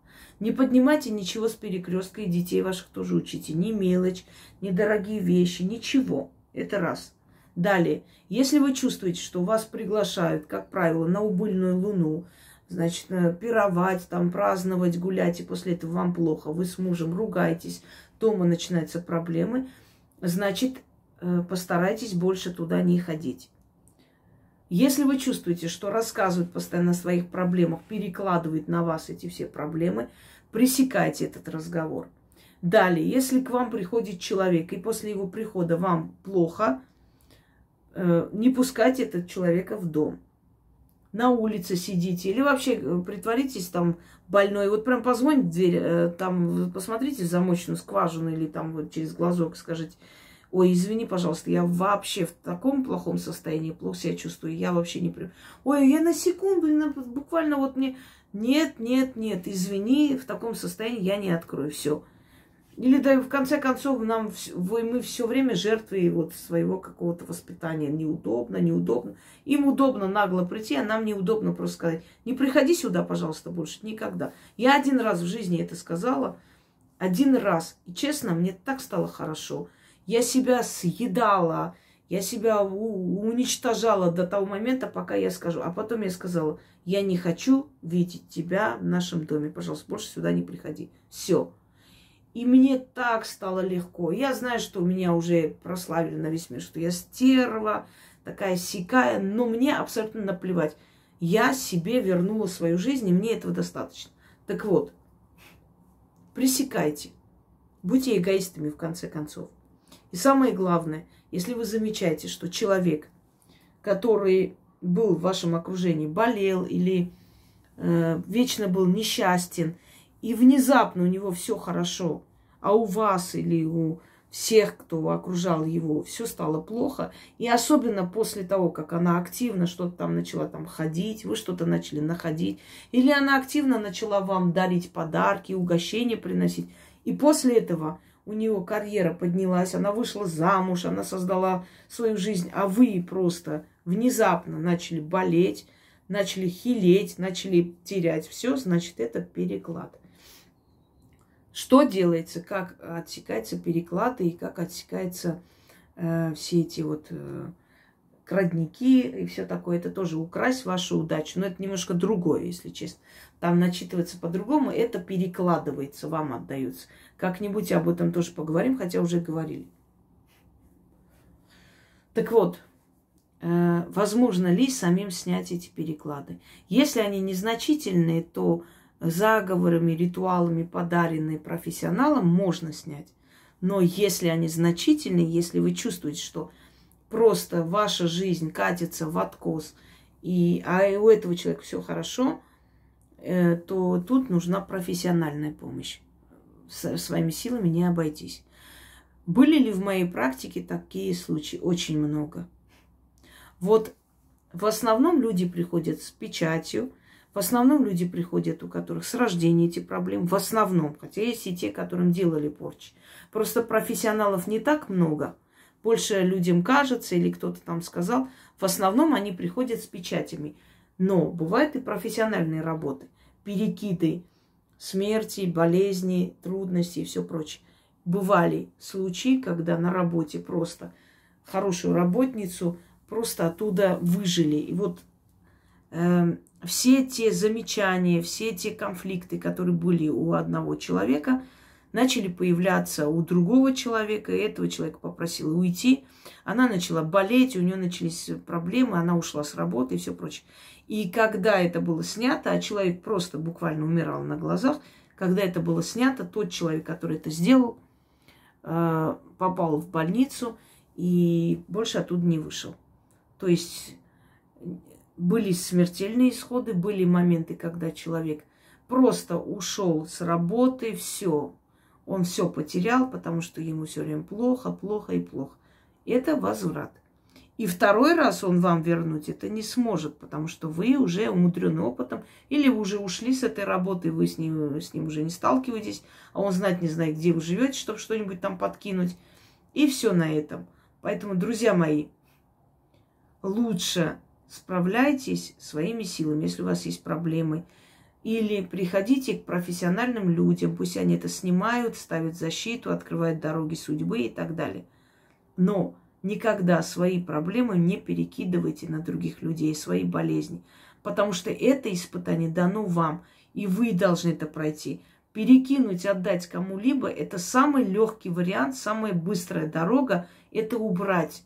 Не поднимайте ничего с перекрестка, и детей ваших тоже учите. Ни мелочь, ни дорогие вещи, ничего. Это раз. Далее, если вы чувствуете, что вас приглашают, как правило, на убыльную луну, значит, э, пировать, там, праздновать, гулять, и после этого вам плохо, вы с мужем ругаетесь, дома начинаются проблемы, значит, э, постарайтесь больше туда не ходить. Если вы чувствуете, что рассказывают постоянно о своих проблемах, перекладывают на вас эти все проблемы, пресекайте этот разговор. Далее, если к вам приходит человек, и после его прихода вам плохо, э, не пускайте этого человека в дом. На улице сидите или вообще э, притворитесь там больной. Вот прям позвоните в дверь, э, там посмотрите в замочную скважину или там вот через глазок скажите, ой, извини, пожалуйста, я вообще в таком плохом состоянии, плохо себя чувствую, я вообще не... Ой, я на секунду, буквально вот мне нет, нет, нет, извини, в таком состоянии я не открою. Все. Или да, в конце концов, нам, мы все время жертвы вот своего какого-то воспитания. Неудобно, неудобно. Им удобно нагло прийти, а нам неудобно просто сказать, не приходи сюда, пожалуйста, больше никогда. Я один раз в жизни это сказала, один раз. И честно, мне так стало хорошо. Я себя съедала, я себя уничтожала до того момента, пока я скажу. А потом я сказала, я не хочу видеть тебя в нашем доме. Пожалуйста, больше сюда не приходи. Все. И мне так стало легко. Я знаю, что меня уже прославили на весь мир, что я стерва, такая сикая, но мне абсолютно наплевать. Я себе вернула свою жизнь, и мне этого достаточно. Так вот, пресекайте. Будьте эгоистами в конце концов. И самое главное, если вы замечаете, что человек, который был в вашем окружении, болел или э, вечно был несчастен, и внезапно у него все хорошо, а у вас или у всех, кто окружал его, все стало плохо. И особенно после того, как она активно что-то там начала там ходить, вы что-то начали находить, или она активно начала вам дарить подарки, угощения приносить. И после этого у нее карьера поднялась, она вышла замуж, она создала свою жизнь, а вы просто внезапно начали болеть, начали хилеть, начали терять все, значит, это переклад. Что делается, как отсекается переклад и как отсекаются э, все эти вот э, крадники и все такое, это тоже украсть вашу удачу. Но это немножко другое, если честно. Там начитывается по-другому, это перекладывается, вам отдается. Как-нибудь об этом тоже поговорим, хотя уже говорили. Так вот, э, возможно ли самим снять эти переклады? Если они незначительные, то заговорами, ритуалами, подаренные профессионалам, можно снять. Но если они значительные, если вы чувствуете, что просто ваша жизнь катится в откос, и, а у этого человека все хорошо, э, то тут нужна профессиональная помощь. Своими силами не обойтись. Были ли в моей практике такие случаи? Очень много. Вот в основном люди приходят с печатью, в основном люди приходят, у которых с рождения эти проблемы. В основном. Хотя есть и те, которым делали порчи. Просто профессионалов не так много. Больше людям кажется, или кто-то там сказал. В основном они приходят с печатями. Но бывают и профессиональные работы. Перекиды смерти, болезни, трудности и все прочее. Бывали случаи, когда на работе просто хорошую работницу просто оттуда выжили. И вот э, все те замечания, все те конфликты, которые были у одного человека, начали появляться у другого человека, и этого человека попросила уйти. Она начала болеть, у нее начались проблемы, она ушла с работы и все прочее. И когда это было снято, а человек просто буквально умирал на глазах, когда это было снято, тот человек, который это сделал, э, попал в больницу и больше оттуда не вышел. То есть были смертельные исходы, были моменты, когда человек просто ушел с работы, все, он все потерял, потому что ему все время плохо, плохо и плохо. Это возврат. И второй раз он вам вернуть это не сможет, потому что вы уже умудрены опытом, или вы уже ушли с этой работы, вы с ним, с ним уже не сталкиваетесь, а он знать не знает, где вы живете, чтобы что-нибудь там подкинуть. И все на этом. Поэтому, друзья мои, лучше справляйтесь своими силами, если у вас есть проблемы. Или приходите к профессиональным людям, пусть они это снимают, ставят защиту, открывают дороги судьбы и так далее. Но никогда свои проблемы не перекидывайте на других людей, свои болезни. Потому что это испытание дано вам, и вы должны это пройти. Перекинуть, отдать кому-либо – это самый легкий вариант, самая быстрая дорога – это убрать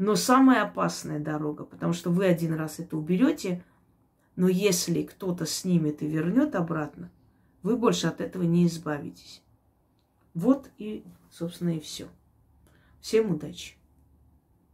но самая опасная дорога, потому что вы один раз это уберете, но если кто-то снимет и вернет обратно, вы больше от этого не избавитесь. Вот и, собственно, и все. Всем удачи!